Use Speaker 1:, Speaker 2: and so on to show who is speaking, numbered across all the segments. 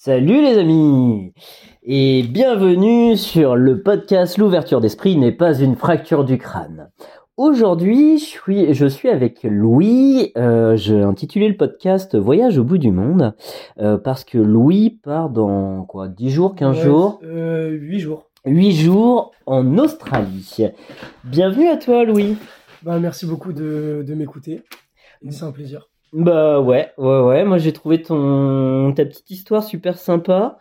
Speaker 1: Salut les amis et bienvenue sur le podcast L'ouverture d'esprit n'est pas une fracture du crâne. Aujourd'hui, je suis, je suis avec Louis. Euh, J'ai intitulé le podcast Voyage au bout du monde euh, parce que Louis part dans quoi 10 jours, 15
Speaker 2: Ouais,
Speaker 1: jours,
Speaker 2: euh, 8 jours.
Speaker 1: 8 jours en Australie. Bienvenue à toi Louis.
Speaker 2: Bah, merci beaucoup de, de m'écouter. C'est un plaisir.
Speaker 1: Bah ouais, ouais, ouais. Moi j'ai trouvé ton ta petite histoire super sympa.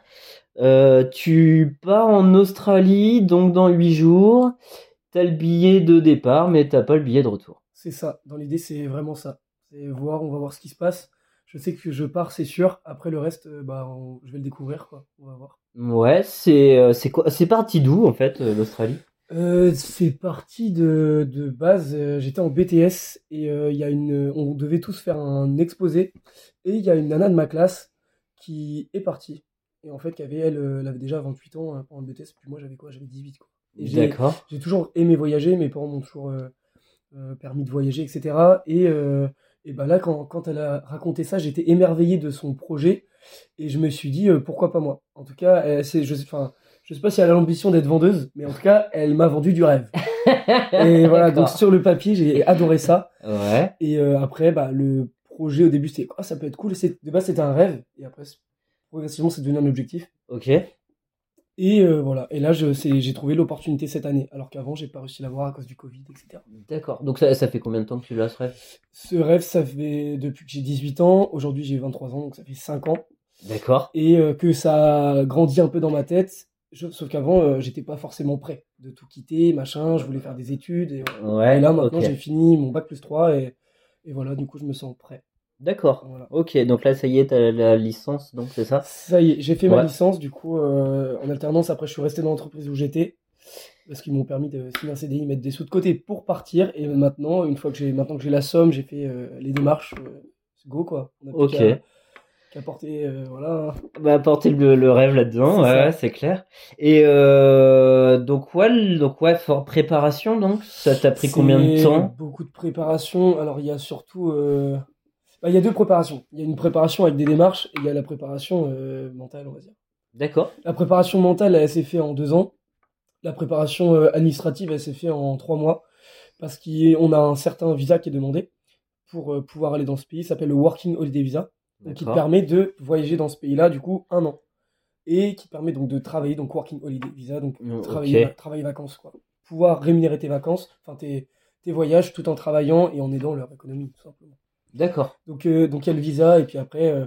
Speaker 1: Euh, tu pars en Australie donc dans huit jours. T'as le billet de départ, mais t'as pas le billet de retour.
Speaker 2: C'est ça. Dans l'idée, c'est vraiment ça. C'est voir, on va voir ce qui se passe. Je sais que je pars, c'est sûr. Après, le reste, euh, bah, on- je vais le découvrir, quoi. On va voir.
Speaker 1: Ouais, c'est euh, c'est quoi? C'est parti d'où en fait l'Australie?
Speaker 2: Euh, c'est parti de, de base. euh, J'étais en BTS et euh, il y a une, on devait tous faire un exposé. Et il y a une nana de ma classe qui est partie. Et en fait, qui avait, elle, euh, elle avait déjà 28 ans euh, pendant le BTS. Puis moi, j'avais quoi? J'avais 18, quoi. Et j'ai-
Speaker 1: D'accord.
Speaker 2: J'ai toujours aimé voyager, mes parents m'ont toujours euh, euh, permis de voyager, etc. Et, euh, et bah là, quand, quand elle a raconté ça, j'étais émerveillé de son projet et je me suis dit euh, pourquoi pas moi? En tout cas, c'est, je, sais- enfin, je sais pas si elle a l'ambition d'être vendeuse, mais en tout cas, elle m'a vendu du rêve. Et voilà, donc sur le papier, j'ai adoré ça.
Speaker 1: Ouais.
Speaker 2: Et euh, après, bah, le projet au début, c'était ah, ça peut être cool. De base, c'était un rêve, et après, progressivement, c'est devenu un objectif.
Speaker 1: Ok.
Speaker 2: Et euh, voilà. Et là, j'ai trouvé l'opportunité cette année, alors qu'avant, j'ai pas réussi à l'avoir à cause du Covid, etc.
Speaker 1: D'accord. Donc ça, ça fait combien de temps que tu l'as ce rêve?
Speaker 2: Ce rêve, ça fait depuis que j'ai 18 ans. Aujourd'hui, j'ai 23 ans, donc ça fait 5 ans.
Speaker 1: D'accord.
Speaker 2: Et euh, que ça a grandi un peu dans ma tête. Je- sauf qu'avant, euh, j'étais pas forcément prêt de tout quitter, machin. Je voulais faire des études. Et.
Speaker 1: Ouais.
Speaker 2: Et là, maintenant, j'ai fini mon bac plus 3. Et, et voilà, du coup, je me sens prêt.
Speaker 1: D'accord.
Speaker 2: Voilà.
Speaker 1: Ok. Donc là, ça y est, t'as la licence, donc c'est ça?
Speaker 2: Ça y est, j'ai fait ma licence, du coup, euh, en alternance. Après, je suis resté dans l'entreprise où j'étais. Parce qu'ils m'ont permis de signer un CDI, mettre des sous de côté pour partir. Et maintenant, une fois que j'ai, maintenant que j'ai la somme, j'ai fait euh, les démarches. c'est go, quoi. On
Speaker 1: Ok.
Speaker 2: Qu'à porter, euh, voilà.
Speaker 1: Bah, apporter le, le rêve là-dedans,
Speaker 2: C'est
Speaker 1: ouais, c'est clair. Et euh, donc ouais, donc ouais, for- préparation donc, ça t'a pris combien de temps?
Speaker 2: Beaucoup de préparation. Alors, il y a surtout. euh, bah, il y a deux préparations. Il y a une préparation avec des démarches et il y a la préparation euh, mentale, on va dire.
Speaker 1: D'accord.
Speaker 2: La préparation mentale, elle s'est fait en deux ans. La préparation administrative, elle s'est fait en trois mois. Parce qu'on a un certain visa qui est demandé pour pouvoir aller dans ce pays. Ça s'appelle le Working Holiday Visa. Donc, qui te permet de voyager dans ce pays-là, du coup, un an. Et qui te permet donc de travailler, donc Working Holiday Visa, donc travailler,
Speaker 1: ok.
Speaker 2: travailler vacances, quoi. Pouvoir rémunérer tes vacances, enfin tes, tes voyages tout en travaillant et en aidant leur économie, tout simplement.
Speaker 1: D'accord.
Speaker 2: Donc, euh, donc il y a le visa, et puis après, euh,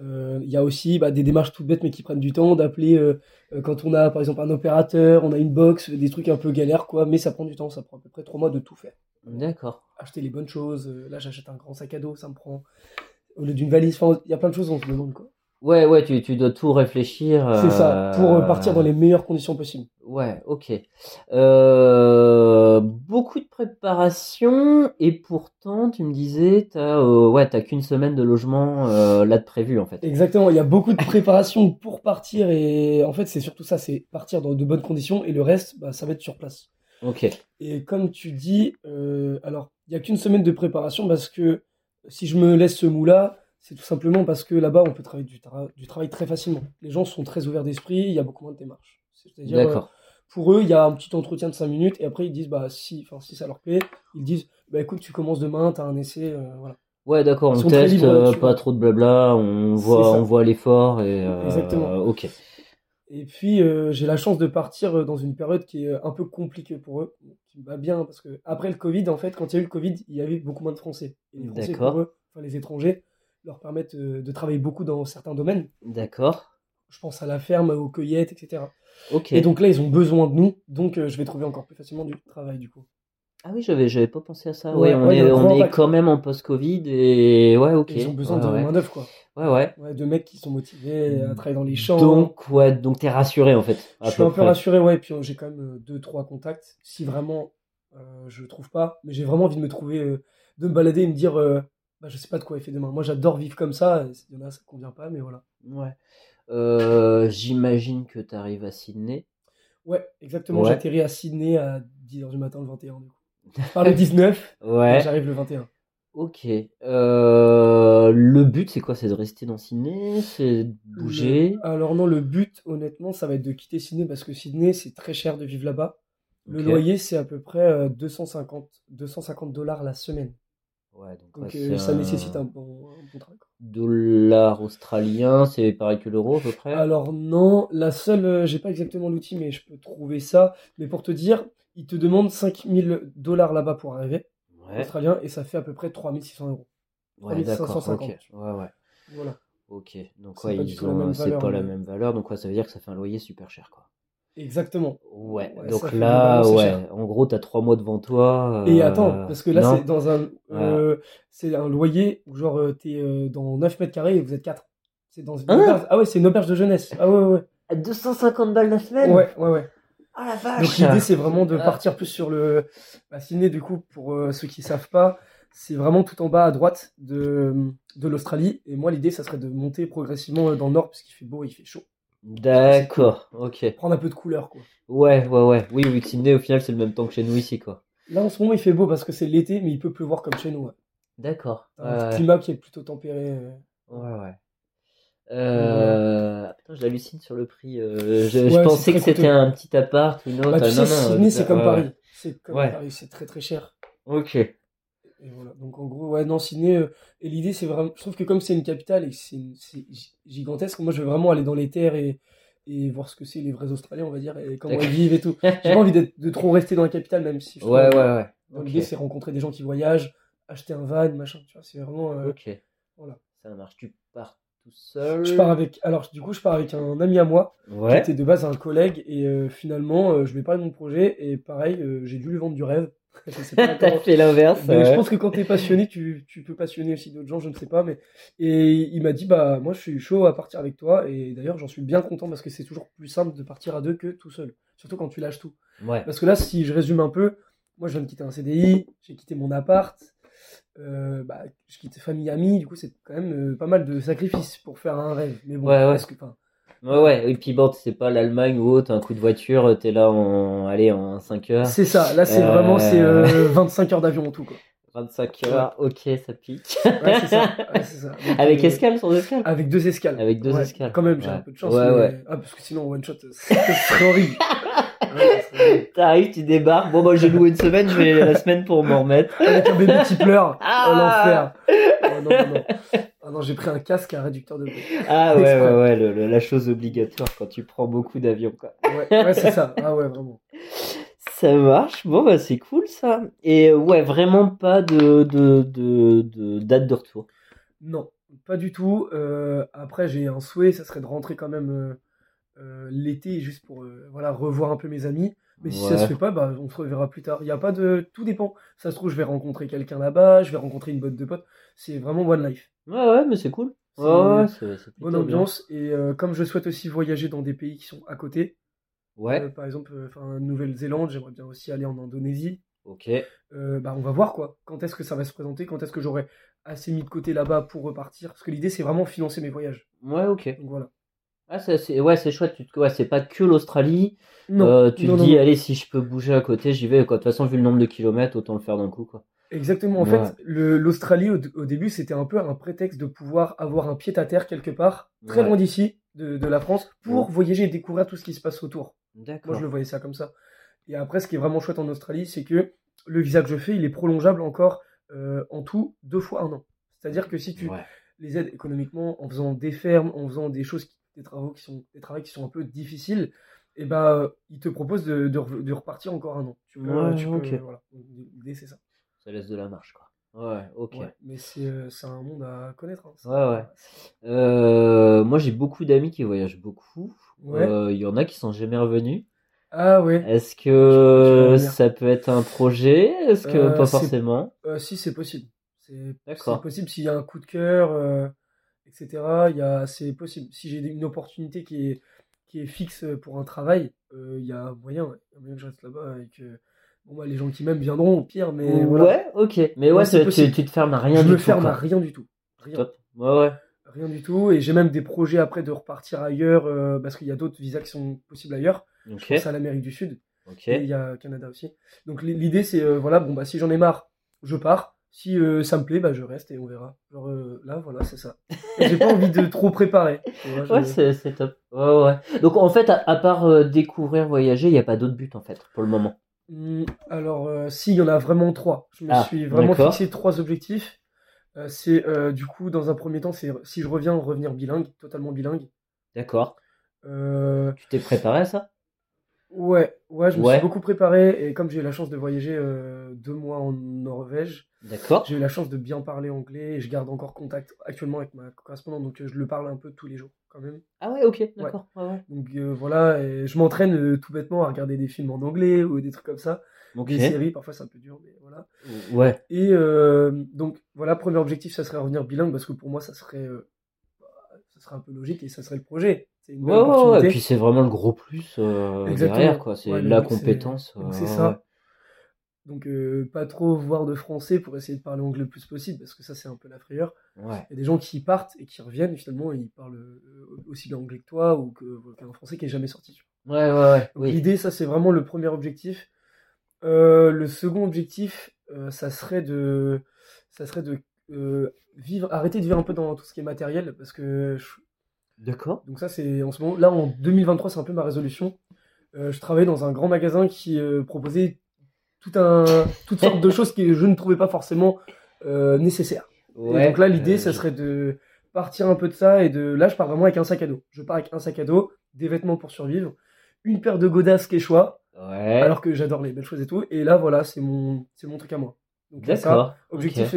Speaker 2: euh, il y a aussi bah, des démarches toutes bêtes, mais qui prennent du temps, d'appeler euh, euh, quand on a, par exemple, un opérateur, on a une box, des trucs un peu galères, quoi, mais ça prend du temps, ça prend à peu près trois mois de tout faire.
Speaker 1: D'accord.
Speaker 2: Acheter les bonnes choses, là j'achète un grand sac à dos, ça me prend, au lieu d'une valise, enfin, il y a plein de choses, on se demande, quoi.
Speaker 1: Ouais, ouais, tu, tu dois tout réfléchir.
Speaker 2: C'est ça,
Speaker 1: euh,
Speaker 2: pour euh, partir dans les meilleures conditions possibles.
Speaker 1: Ouais, ok. Euh, beaucoup de préparation et pourtant tu me disais t'as euh, ouais t'as qu'une semaine de logement là de prévu en fait.
Speaker 2: Exactement, il y a beaucoup de préparation pour partir, et en fait, c'est surtout ça, c'est partir dans de bonnes conditions, et le reste, bah, ça va être sur place.
Speaker 1: Ok.
Speaker 2: Et comme tu dis, alors, il n'y a qu'une semaine de préparation parce que si je me laisse ce mou-là, c'est tout simplement parce que là-bas, on peut travailler du, tra- du travail très facilement. Les gens sont très ouverts d'esprit, il y a beaucoup moins de démarches. C'est-à-dire, euh, pour eux, il y a un petit entretien de 5 minutes et après, ils disent, bah, si, enfin, si ça leur plaît, ils disent, bah, écoute, tu commences demain, tu as un essai, euh, voilà.
Speaker 1: Ouais, d'accord, on teste,
Speaker 2: libres
Speaker 1: euh, pas trop de blabla, on voit, on voit l'effort et euh,
Speaker 2: Exactement.
Speaker 1: ok.
Speaker 2: Et puis, euh, j'ai la chance de partir euh, dans une période qui est euh, un peu compliquée pour eux, qui me va bien, parce que après le Covid, en fait, quand il y a eu le Covid, il y avait beaucoup moins de Français. Et les Français,
Speaker 1: D'accord.
Speaker 2: pour eux, enfin les étrangers, leur permettent de travailler beaucoup dans certains domaines.
Speaker 1: D'accord.
Speaker 2: Je pense à la ferme, aux cueillettes, etc. Et donc là, ils ont besoin de nous, donc euh, je vais trouver encore plus facilement du travail, du coup.
Speaker 1: Ah oui, j'avais, j'avais pas pensé à ça. Ouais,
Speaker 2: Ouais,
Speaker 1: on
Speaker 2: ouais,
Speaker 1: est, on est quand même en post-Covid et ouais, ok.
Speaker 2: Et ils ont besoin
Speaker 1: ouais,
Speaker 2: de main-d'œuvre, quoi.
Speaker 1: Ouais, ouais.
Speaker 2: Ouais, de mecs qui sont motivés à travailler dans les champs.
Speaker 1: Donc, ouais, donc t'es rassuré en fait.
Speaker 2: je suis un peu
Speaker 1: près.
Speaker 2: rassuré, ouais, puis euh, j'ai quand même euh, deux, trois contacts. Si vraiment euh, je trouve pas, mais j'ai vraiment envie de me trouver, euh, de me balader et me dire, euh, bah, je sais pas de quoi il fait demain. Moi, j'adore vivre comme ça. Il y en a, ça convient pas, mais voilà.
Speaker 1: Ouais. J'imagine que t'arrives à Sydney.
Speaker 2: Ouais, exactement.
Speaker 1: Ouais.
Speaker 2: J'atterris à Sydney à 10h du matin le 21, du coup. Je pars le 19, et
Speaker 1: Ouais.
Speaker 2: j'arrive le 21.
Speaker 1: Ok. Euh, le but, c'est quoi? C'est de rester dans Sydney? C'est de bouger?
Speaker 2: Le- Alors non, le but, honnêtement, ça va être de quitter Sydney parce que Sydney, c'est très cher de vivre là-bas. Le loyer, c'est à peu près euh, 250, 250 dollars la semaine.
Speaker 1: Ouais, donc,
Speaker 2: Donc
Speaker 1: ouais,
Speaker 2: euh, ça
Speaker 1: un
Speaker 2: nécessite un bon, un bon travail.
Speaker 1: dollar australien, c'est pareil que l'euro à peu près?
Speaker 2: Alors non, la seule, euh, j'ai pas exactement l'outil, mais je peux trouver ça. Mais pour te dire, ils te demandent 5000 dollars là-bas pour arriver,
Speaker 1: Ouais.
Speaker 2: australien, et ça fait à peu près 3600 euros.
Speaker 1: Ouais, d'accord.
Speaker 2: 3550.
Speaker 1: Ok. Ouais, ouais.
Speaker 2: Voilà.
Speaker 1: Ok. Donc,
Speaker 2: C'est
Speaker 1: ouais,
Speaker 2: pas
Speaker 1: ils ont, c'est
Speaker 2: valeur,
Speaker 1: pas la même valeur. Donc, ouais, ça veut dire que ça fait un loyer super cher, quoi.
Speaker 2: Exactement.
Speaker 1: Ouais.
Speaker 2: Ouais,
Speaker 1: Donc là, ouais.
Speaker 2: cher.
Speaker 1: En gros, t'as trois mois devant toi.
Speaker 2: Et
Speaker 1: euh,
Speaker 2: attends, parce que là,
Speaker 1: non
Speaker 2: c'est dans un, euh, c'est un loyer où genre euh, t'es euh, dans 9 mètres carrés et vous êtes 4. C'est dans une
Speaker 1: Hein
Speaker 2: auberge. Ah ouais, c'est une auberge de jeunesse. Ah ouais, ouais, ouais.
Speaker 1: À 250 balles la semaine?
Speaker 2: Ouais, ouais, ouais.
Speaker 1: Ah la vache!
Speaker 2: Donc l'idée, c'est vraiment de
Speaker 1: Ah.
Speaker 2: partir plus sur le. Bah, Sydney, du coup, pour euh, ceux qui savent pas, c'est vraiment tout en bas à droite de, de l'Australie. Et moi, l'idée, ça serait de monter progressivement euh, dans le nord, parce qu'il fait beau et il fait chaud.
Speaker 1: D'accord, ok.
Speaker 2: Prendre un peu de couleur, quoi.
Speaker 1: Ouais, ouais, ouais. Oui, oui, Sydney, au final, c'est le même temps que chez nous ici, quoi.
Speaker 2: Là, en ce moment, il fait beau parce que c'est l'été, mais il peut pleuvoir comme chez nous. ouais.
Speaker 1: D'accord.
Speaker 2: Un
Speaker 1: Ouais,
Speaker 2: climat qui est plutôt tempéré. euh.
Speaker 1: ouais, ouais. Euh... Putain, je l'hallucine sur le prix. euh, Je,
Speaker 2: Ouais,
Speaker 1: pensais que c'était un petit appart ou une autre.
Speaker 2: Bah, tu
Speaker 1: Ah,
Speaker 2: sais,
Speaker 1: non,
Speaker 2: Sydney,
Speaker 1: euh,
Speaker 2: c'est comme
Speaker 1: ouais,
Speaker 2: Paris. C'est comme
Speaker 1: Ouais.
Speaker 2: Paris, c'est très très cher.
Speaker 1: ouais. Ok.
Speaker 2: Et voilà. Donc en gros, ouais, non, Sydney. euh, et l'idée, c'est vraiment. Je trouve que comme c'est une capitale et que c'est gigantesque, moi, je veux vraiment aller dans les terres et, et voir ce que c'est les vrais Australiens, on va dire, et comment ils vivent et tout. J'ai pas envie de trop rester dans la capitale, même si. je
Speaker 1: Ouais,
Speaker 2: trouve-
Speaker 1: ouais, ouais.
Speaker 2: Donc
Speaker 1: Ok.
Speaker 2: l'idée, c'est rencontrer des gens qui voyagent, acheter un van, machin. Tu vois, c'est vraiment. euh,
Speaker 1: Ok.
Speaker 2: voilà.
Speaker 1: Ça marche. Tu pars tout seul.
Speaker 2: Je pars avec. Alors, du coup, je pars avec un ami à moi, qui était de base un collègue, et euh, finalement, euh, je lui ai parlé de mon projet, et pareil, euh, j'ai dû lui vendre du rêve.
Speaker 1: T'as fait l'inverse.
Speaker 2: Je pense que quand t'es passionné, tu, tu peux passionner aussi d'autres gens, je ne sais pas. Mais... Et il m'a dit, bah moi je suis chaud à partir avec toi. Et d'ailleurs, j'en suis bien content parce que c'est toujours plus simple de partir à deux que tout seul. Surtout quand tu lâches tout.
Speaker 1: Ouais.
Speaker 2: Parce que là, si je résume un peu, moi je viens de quitter un CDI, j'ai quitté mon appart, euh, bah, je quitte famille, amis. Du coup, c'est quand même euh, pas mal de sacrifices pour faire un rêve. Mais bon,
Speaker 1: Ouais, ouais.
Speaker 2: parce que, enfin,
Speaker 1: Ouais, ouais. Et puis bon, c'est pas l'Allemagne ou autre, un coup de voiture, t'es là en, allez, en 5 heures.
Speaker 2: c'est ça. Là, c'est
Speaker 1: Euh,
Speaker 2: vraiment c'est, euh, 25 heures d'avion en tout. Quoi.
Speaker 1: 25 heures, ok, ça pique.
Speaker 2: Ouais, c'est ça. Ouais, c'est ça. Donc,
Speaker 1: Avec
Speaker 2: euh,
Speaker 1: escale, sans escale?
Speaker 2: Avec deux escales.
Speaker 1: Avec deux escales.
Speaker 2: Quand même, j'ai un peu de chance.
Speaker 1: Ouais,
Speaker 2: mais-
Speaker 1: ouais.
Speaker 2: Ah, parce que sinon, one shot, ce serait horrible.
Speaker 1: T'arrives, tu débarques. Bon, bah, j'ai loué une semaine, je vais la semaine pour m'en remettre.
Speaker 2: Avec un bébé qui pleure.
Speaker 1: Ah
Speaker 2: Oh, l'enfer. Oh, non, non, non. Ah non, j'ai pris un casque à réducteur de bruit.
Speaker 1: Ah, ouais, ouais, ouais, le- le- la chose obligatoire quand tu prends beaucoup d'avions, quoi.
Speaker 2: Ouais, ouais c'est ça. Ah ouais, vraiment.
Speaker 1: Ça marche. Bon, bah, c'est cool, ça. Et ouais, vraiment pas de, de, de, de date de retour.
Speaker 2: Non, pas du tout. Euh, après, j'ai un souhait, ça serait de rentrer quand même euh, l'été, juste pour euh, voilà, revoir un peu mes amis. Mais si ça
Speaker 1: Ouais.
Speaker 2: se fait pas, bah, on se reverra plus tard. Il y a pas de... Tout dépend. Ça se trouve, je vais rencontrer quelqu'un là-bas, je vais rencontrer une botte de potes. C'est vraiment one life.
Speaker 1: Ouais, ouais, mais c'est cool.
Speaker 2: C'est
Speaker 1: Ouais, ouais, c'est c'est
Speaker 2: Bonne
Speaker 1: bien.
Speaker 2: ambiance. Et euh, comme je souhaite aussi voyager dans des pays qui sont à côté,
Speaker 1: Ouais,
Speaker 2: euh, par exemple, euh, Nouvelle-Zélande, j'aimerais bien aussi aller en Indonésie.
Speaker 1: ok.
Speaker 2: Euh, bah, on va voir quoi. Quand est-ce que ça va se présenter? Quand est-ce que j'aurai assez mis de côté là-bas pour repartir? Parce que l'idée, c'est vraiment financer mes voyages.
Speaker 1: Ouais, ok.
Speaker 2: Donc voilà.
Speaker 1: Ah, c'est, ouais, c'est chouette. Tu te- ouais, c'est pas que l'Australie.
Speaker 2: Non,
Speaker 1: Euh, tu
Speaker 2: non,
Speaker 1: te
Speaker 2: non,
Speaker 1: dis,
Speaker 2: non.
Speaker 1: allez, si je peux bouger à côté, j'y vais. Quoi. De toute façon, vu le nombre de kilomètres, autant le faire d'un coup, quoi.
Speaker 2: Exactement. En
Speaker 1: Ouais.
Speaker 2: fait, le- l'Australie, au, au début, c'était un peu un prétexte de pouvoir avoir un pied à terre quelque part, très
Speaker 1: Ouais.
Speaker 2: loin d'ici, de, de la France, pour
Speaker 1: Ouais.
Speaker 2: voyager et découvrir tout ce qui se passe autour. Moi,
Speaker 1: D'accord.
Speaker 2: je le voyais ça comme ça. Et après, ce qui est vraiment chouette en Australie, c'est que le visa que je fais, il est prolongeable encore euh, en tout deux fois un an. C'est-à-dire que si tu
Speaker 1: Ouais.
Speaker 2: les aides économiquement en faisant des fermes, en faisant des choses, qui- des travaux qui sont des travaux qui sont un peu difficiles, et ben euh, ils te proposent de, de, re- de repartir encore un an. Tu peux,
Speaker 1: Ouais,
Speaker 2: tu peux- voilà. L'idée c'est ça.
Speaker 1: Ça laisse de la marche, quoi. Ouais, ok.
Speaker 2: Ouais, mais c'est euh, c'est un monde à connaître. hein.
Speaker 1: Ouais, ouais. Euh, moi, j'ai beaucoup d'amis qui voyagent beaucoup.
Speaker 2: Ouais.
Speaker 1: Euh, Il y en a qui sont jamais revenus.
Speaker 2: Ah ouais.
Speaker 1: Est-ce que ça peut être un projet? Est-ce que
Speaker 2: Euh,
Speaker 1: pas forcément?
Speaker 2: Euh, si c'est possible. C'est
Speaker 1: D'accord.
Speaker 2: c'est possible s'il y a un coup de cœur, euh, etc. Il y a, c'est possible. Si j'ai une opportunité qui est, qui est fixe pour un travail, euh, il y a moyen, ouais. Il y a moyen que je reste là-bas et que bon, bah, les gens qui m'aiment viendront au pire, mais
Speaker 1: Ouais, ok. Mais
Speaker 2: Ouais,
Speaker 1: ouais,
Speaker 2: c'est
Speaker 1: tu,
Speaker 2: possible.
Speaker 1: tu te fermes à rien
Speaker 2: je
Speaker 1: du
Speaker 2: me
Speaker 1: tout.
Speaker 2: ferme à rien du tout. Rien.
Speaker 1: Top. Ouais, ouais.
Speaker 2: Rien du tout. Et j'ai même des projets après de repartir ailleurs euh, parce qu'il y a d'autres visas qui sont possibles ailleurs. Je
Speaker 1: Ok.
Speaker 2: pense à l'Amérique du Sud. Et il y a Canada aussi. Donc l'idée c'est euh, voilà bon bah si j'en ai marre, je pars. Si euh, ça me plaît, bah je reste et on verra. Genre euh, là, voilà, c'est ça. J'ai pas envie de trop préparer. tu vois, je-
Speaker 1: Ouais, c'est c'est top. Ouais, ouais. Donc en fait, à, à part euh, découvrir, voyager, il n'y a pas d'autre but en fait pour le moment.
Speaker 2: Hmm, Alors, si, il y en a vraiment trois. Je me
Speaker 1: Ah,
Speaker 2: suis vraiment
Speaker 1: d'accord.
Speaker 2: fixé trois objectifs. C'est du coup, dans un premier temps, c'est si je reviens, revenir bilingue, totalement bilingue.
Speaker 1: D'accord. Tu t'es préparé à ça?
Speaker 2: Ouais, ouais, je me
Speaker 1: Ouais.
Speaker 2: suis beaucoup préparé et comme j'ai eu la chance de voyager euh, deux mois en Norvège,
Speaker 1: D'accord.
Speaker 2: j'ai eu la chance de bien parler anglais et je garde encore contact actuellement avec ma correspondante, donc euh, je le parle un peu tous les jours quand même.
Speaker 1: Ah ouais, ok, d'accord. Ouais. Ouais,
Speaker 2: Donc euh, voilà, et je m'entraîne euh, tout bêtement à regarder des films en anglais ou des trucs comme ça,
Speaker 1: Ok.
Speaker 2: des séries, parfois c'est un peu dur, mais voilà.
Speaker 1: Ouais.
Speaker 2: Et euh, donc voilà, premier objectif, ça serait revenir bilingue parce que pour moi, ça serait, euh, bah, ça serait un peu logique et ça serait le projet. C'est une
Speaker 1: Ouais, ouais. Et puis c'est vraiment le gros plus euh,
Speaker 2: Exactement.
Speaker 1: derrière, quoi. C'est
Speaker 2: Ouais,
Speaker 1: la compétence.
Speaker 2: donc
Speaker 1: euh,
Speaker 2: c'est
Speaker 1: ouais,
Speaker 2: ça. Donc euh, pas trop voir de français pour essayer de parler anglais le plus possible parce que ça c'est un peu la frayeur. Il y a des gens qui partent et qui reviennent finalement et ils parlent euh, aussi bien anglais que toi ou qu'un français qui est jamais sorti.
Speaker 1: Ouais, ouais, ouais.
Speaker 2: Donc,
Speaker 1: Oui.
Speaker 2: L'idée, ça c'est vraiment le premier objectif. Euh, le second objectif, euh, ça serait de, ça serait de euh, vivre, arrêter de vivre un peu dans tout ce qui est matériel, parce que je-
Speaker 1: D'accord.
Speaker 2: donc ça c'est en ce moment, là en 2023, c'est un peu ma résolution. Euh, je travaillais dans un grand magasin qui euh, proposait tout un, toutes sortes de choses que je ne trouvais pas forcément euh, nécessaires. Et donc là, l'idée, ça serait de partir un peu de ça et de. Là, je pars vraiment avec un sac à dos. Je pars avec un sac à dos, des vêtements pour survivre, une paire de godasses quechua,
Speaker 1: Ouais.
Speaker 2: alors que j'adore les belles choses et tout. Et là, voilà, c'est mon, c'est mon truc à moi. Donc
Speaker 1: D'accord.
Speaker 2: objectif.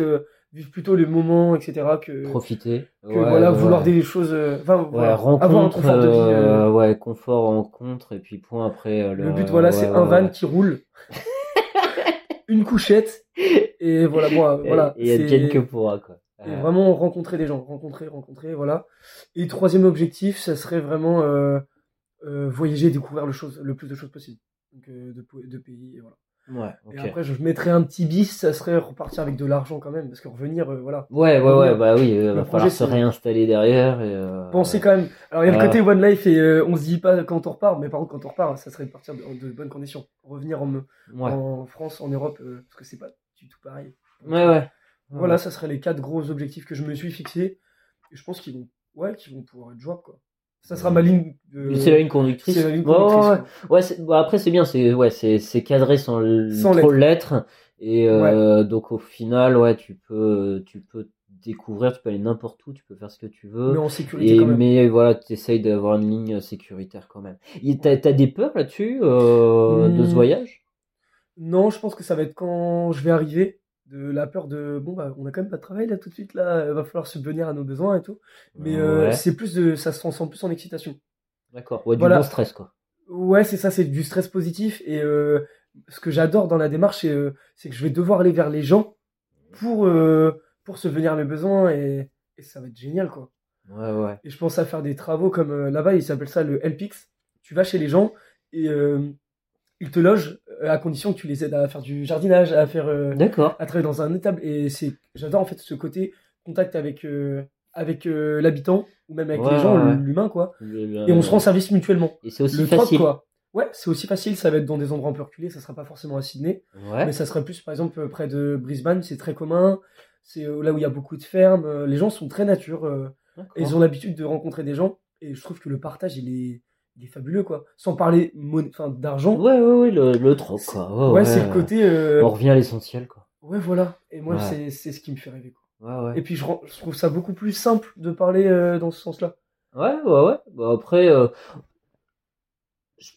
Speaker 2: Vivre plutôt les moments, etc. Que,
Speaker 1: Profiter.
Speaker 2: que
Speaker 1: Ouais,
Speaker 2: voilà,
Speaker 1: ouais,
Speaker 2: vouloir des choses. euh, Enfin,
Speaker 1: Ouais,
Speaker 2: voilà,
Speaker 1: rencontre,
Speaker 2: avoir un confort de vie. euh,
Speaker 1: euh, ouais, confort, rencontre, et puis point après. euh,
Speaker 2: le but, voilà, c'est un van qui roule, une couchette, et voilà, moi, voilà.
Speaker 1: Et il y a
Speaker 2: c'est-
Speaker 1: Jen que pourra, quoi.
Speaker 2: Et vraiment rencontrer des gens, rencontrer, rencontrer, voilà. Et troisième objectif, ça serait vraiment euh, euh, voyager, découvrir le, chose, le plus de choses possible. Donc euh, de, de pays, et voilà.
Speaker 1: Ouais.
Speaker 2: Et après, je mettrais un petit bis, ça serait repartir avec de l'argent quand même, parce que revenir, euh, voilà.
Speaker 1: Ouais, ouais, ouais, bah oui, euh,
Speaker 2: Le
Speaker 1: va
Speaker 2: projet,
Speaker 1: falloir se réinstaller derrière. Et, euh,
Speaker 2: Pensez quand même. Alors il y a le côté one life et euh, on se dit pas quand on repart, mais par contre quand on repart, ça serait de partir de, de bonnes conditions. Revenir en,
Speaker 1: Ouais,
Speaker 2: en France, en Europe, euh, parce que c'est pas du tout pareil.
Speaker 1: ouais, ouais.
Speaker 2: Voilà, ça serait les quatre gros objectifs que je me suis fixés. Et je pense qu'ils vont, ouais, qu'ils vont pouvoir être jouables, quoi. Ça sera ma ligne de.
Speaker 1: C'est la ligne conductrice.
Speaker 2: La ligne
Speaker 1: ouais,
Speaker 2: conductrice,
Speaker 1: ouais. après c'est bien, c'est ouais, c'est c'est cadré sans,
Speaker 2: Sans
Speaker 1: trop lettres et euh, donc au final ouais, tu peux tu peux découvrir, tu peux aller n'importe où, tu peux faire ce que tu veux.
Speaker 2: Mais en sécurité
Speaker 1: Et
Speaker 2: quand même.
Speaker 1: mais voilà, tu essayes d'avoir une ligne sécuritaire quand même. T'as t'as des peurs là-dessus euh, de ce
Speaker 2: Hmm.
Speaker 1: voyage?
Speaker 2: Non, je pense que ça va être quand je vais arriver. De la peur de bon bah on a quand même pas de travail là tout de suite là, va falloir subvenir à nos besoins et tout. Mais euh, c'est plus de ça se transforme plus en excitation.
Speaker 1: D'accord, ouais, du
Speaker 2: Voilà.
Speaker 1: bon stress quoi.
Speaker 2: Ouais, c'est ça, c'est du stress positif. Et euh, ce que j'adore dans la démarche, c'est euh, c'est que je vais devoir aller vers les gens pour, pour subvenir à mes besoins et, et ça va être génial, quoi.
Speaker 1: Ouais, ouais.
Speaker 2: Et je pense à faire des travaux comme là-bas, ils s'appellent ça le LPX. Tu vas chez les gens et ils te logent à condition que tu les aides à faire du jardinage, à faire euh,
Speaker 1: D'accord.
Speaker 2: à travailler dans un étable. Et c'est j'adore en fait ce côté contact avec euh, avec euh, l'habitant ou même avec
Speaker 1: Ouais,
Speaker 2: les gens,
Speaker 1: ouais.
Speaker 2: l'humain quoi. Et on se rend service mutuellement
Speaker 1: Et c'est aussi
Speaker 2: le troc,
Speaker 1: facile.
Speaker 2: quoi. Ouais, c'est aussi facile, ça va être dans des endroits un peu reculés, ça sera pas forcément à Sydney,
Speaker 1: Ouais.
Speaker 2: mais ça serait plus par exemple euh, près de Brisbane, c'est très commun, c'est euh, là où il y a beaucoup de fermes, euh, les gens sont très nature, euh, et ils ont l'habitude de rencontrer des gens, et je trouve que le partage il est, il est fabuleux quoi. Sans parler d'argent,
Speaker 1: Ouais, ouais, ouais, le, le troc quoi. Ouais,
Speaker 2: ouais,
Speaker 1: ouais.
Speaker 2: c'est le côté. euh,
Speaker 1: On revient à l'essentiel quoi.
Speaker 2: Ouais, voilà, et moi
Speaker 1: Ouais.
Speaker 2: c'est ce qui me fait rêver quoi.
Speaker 1: Ouais, ouais.
Speaker 2: Et puis je, je trouve ça beaucoup plus simple de parler euh, dans ce sens-là.
Speaker 1: Ouais, ouais, ouais. Bah, après, euh, je-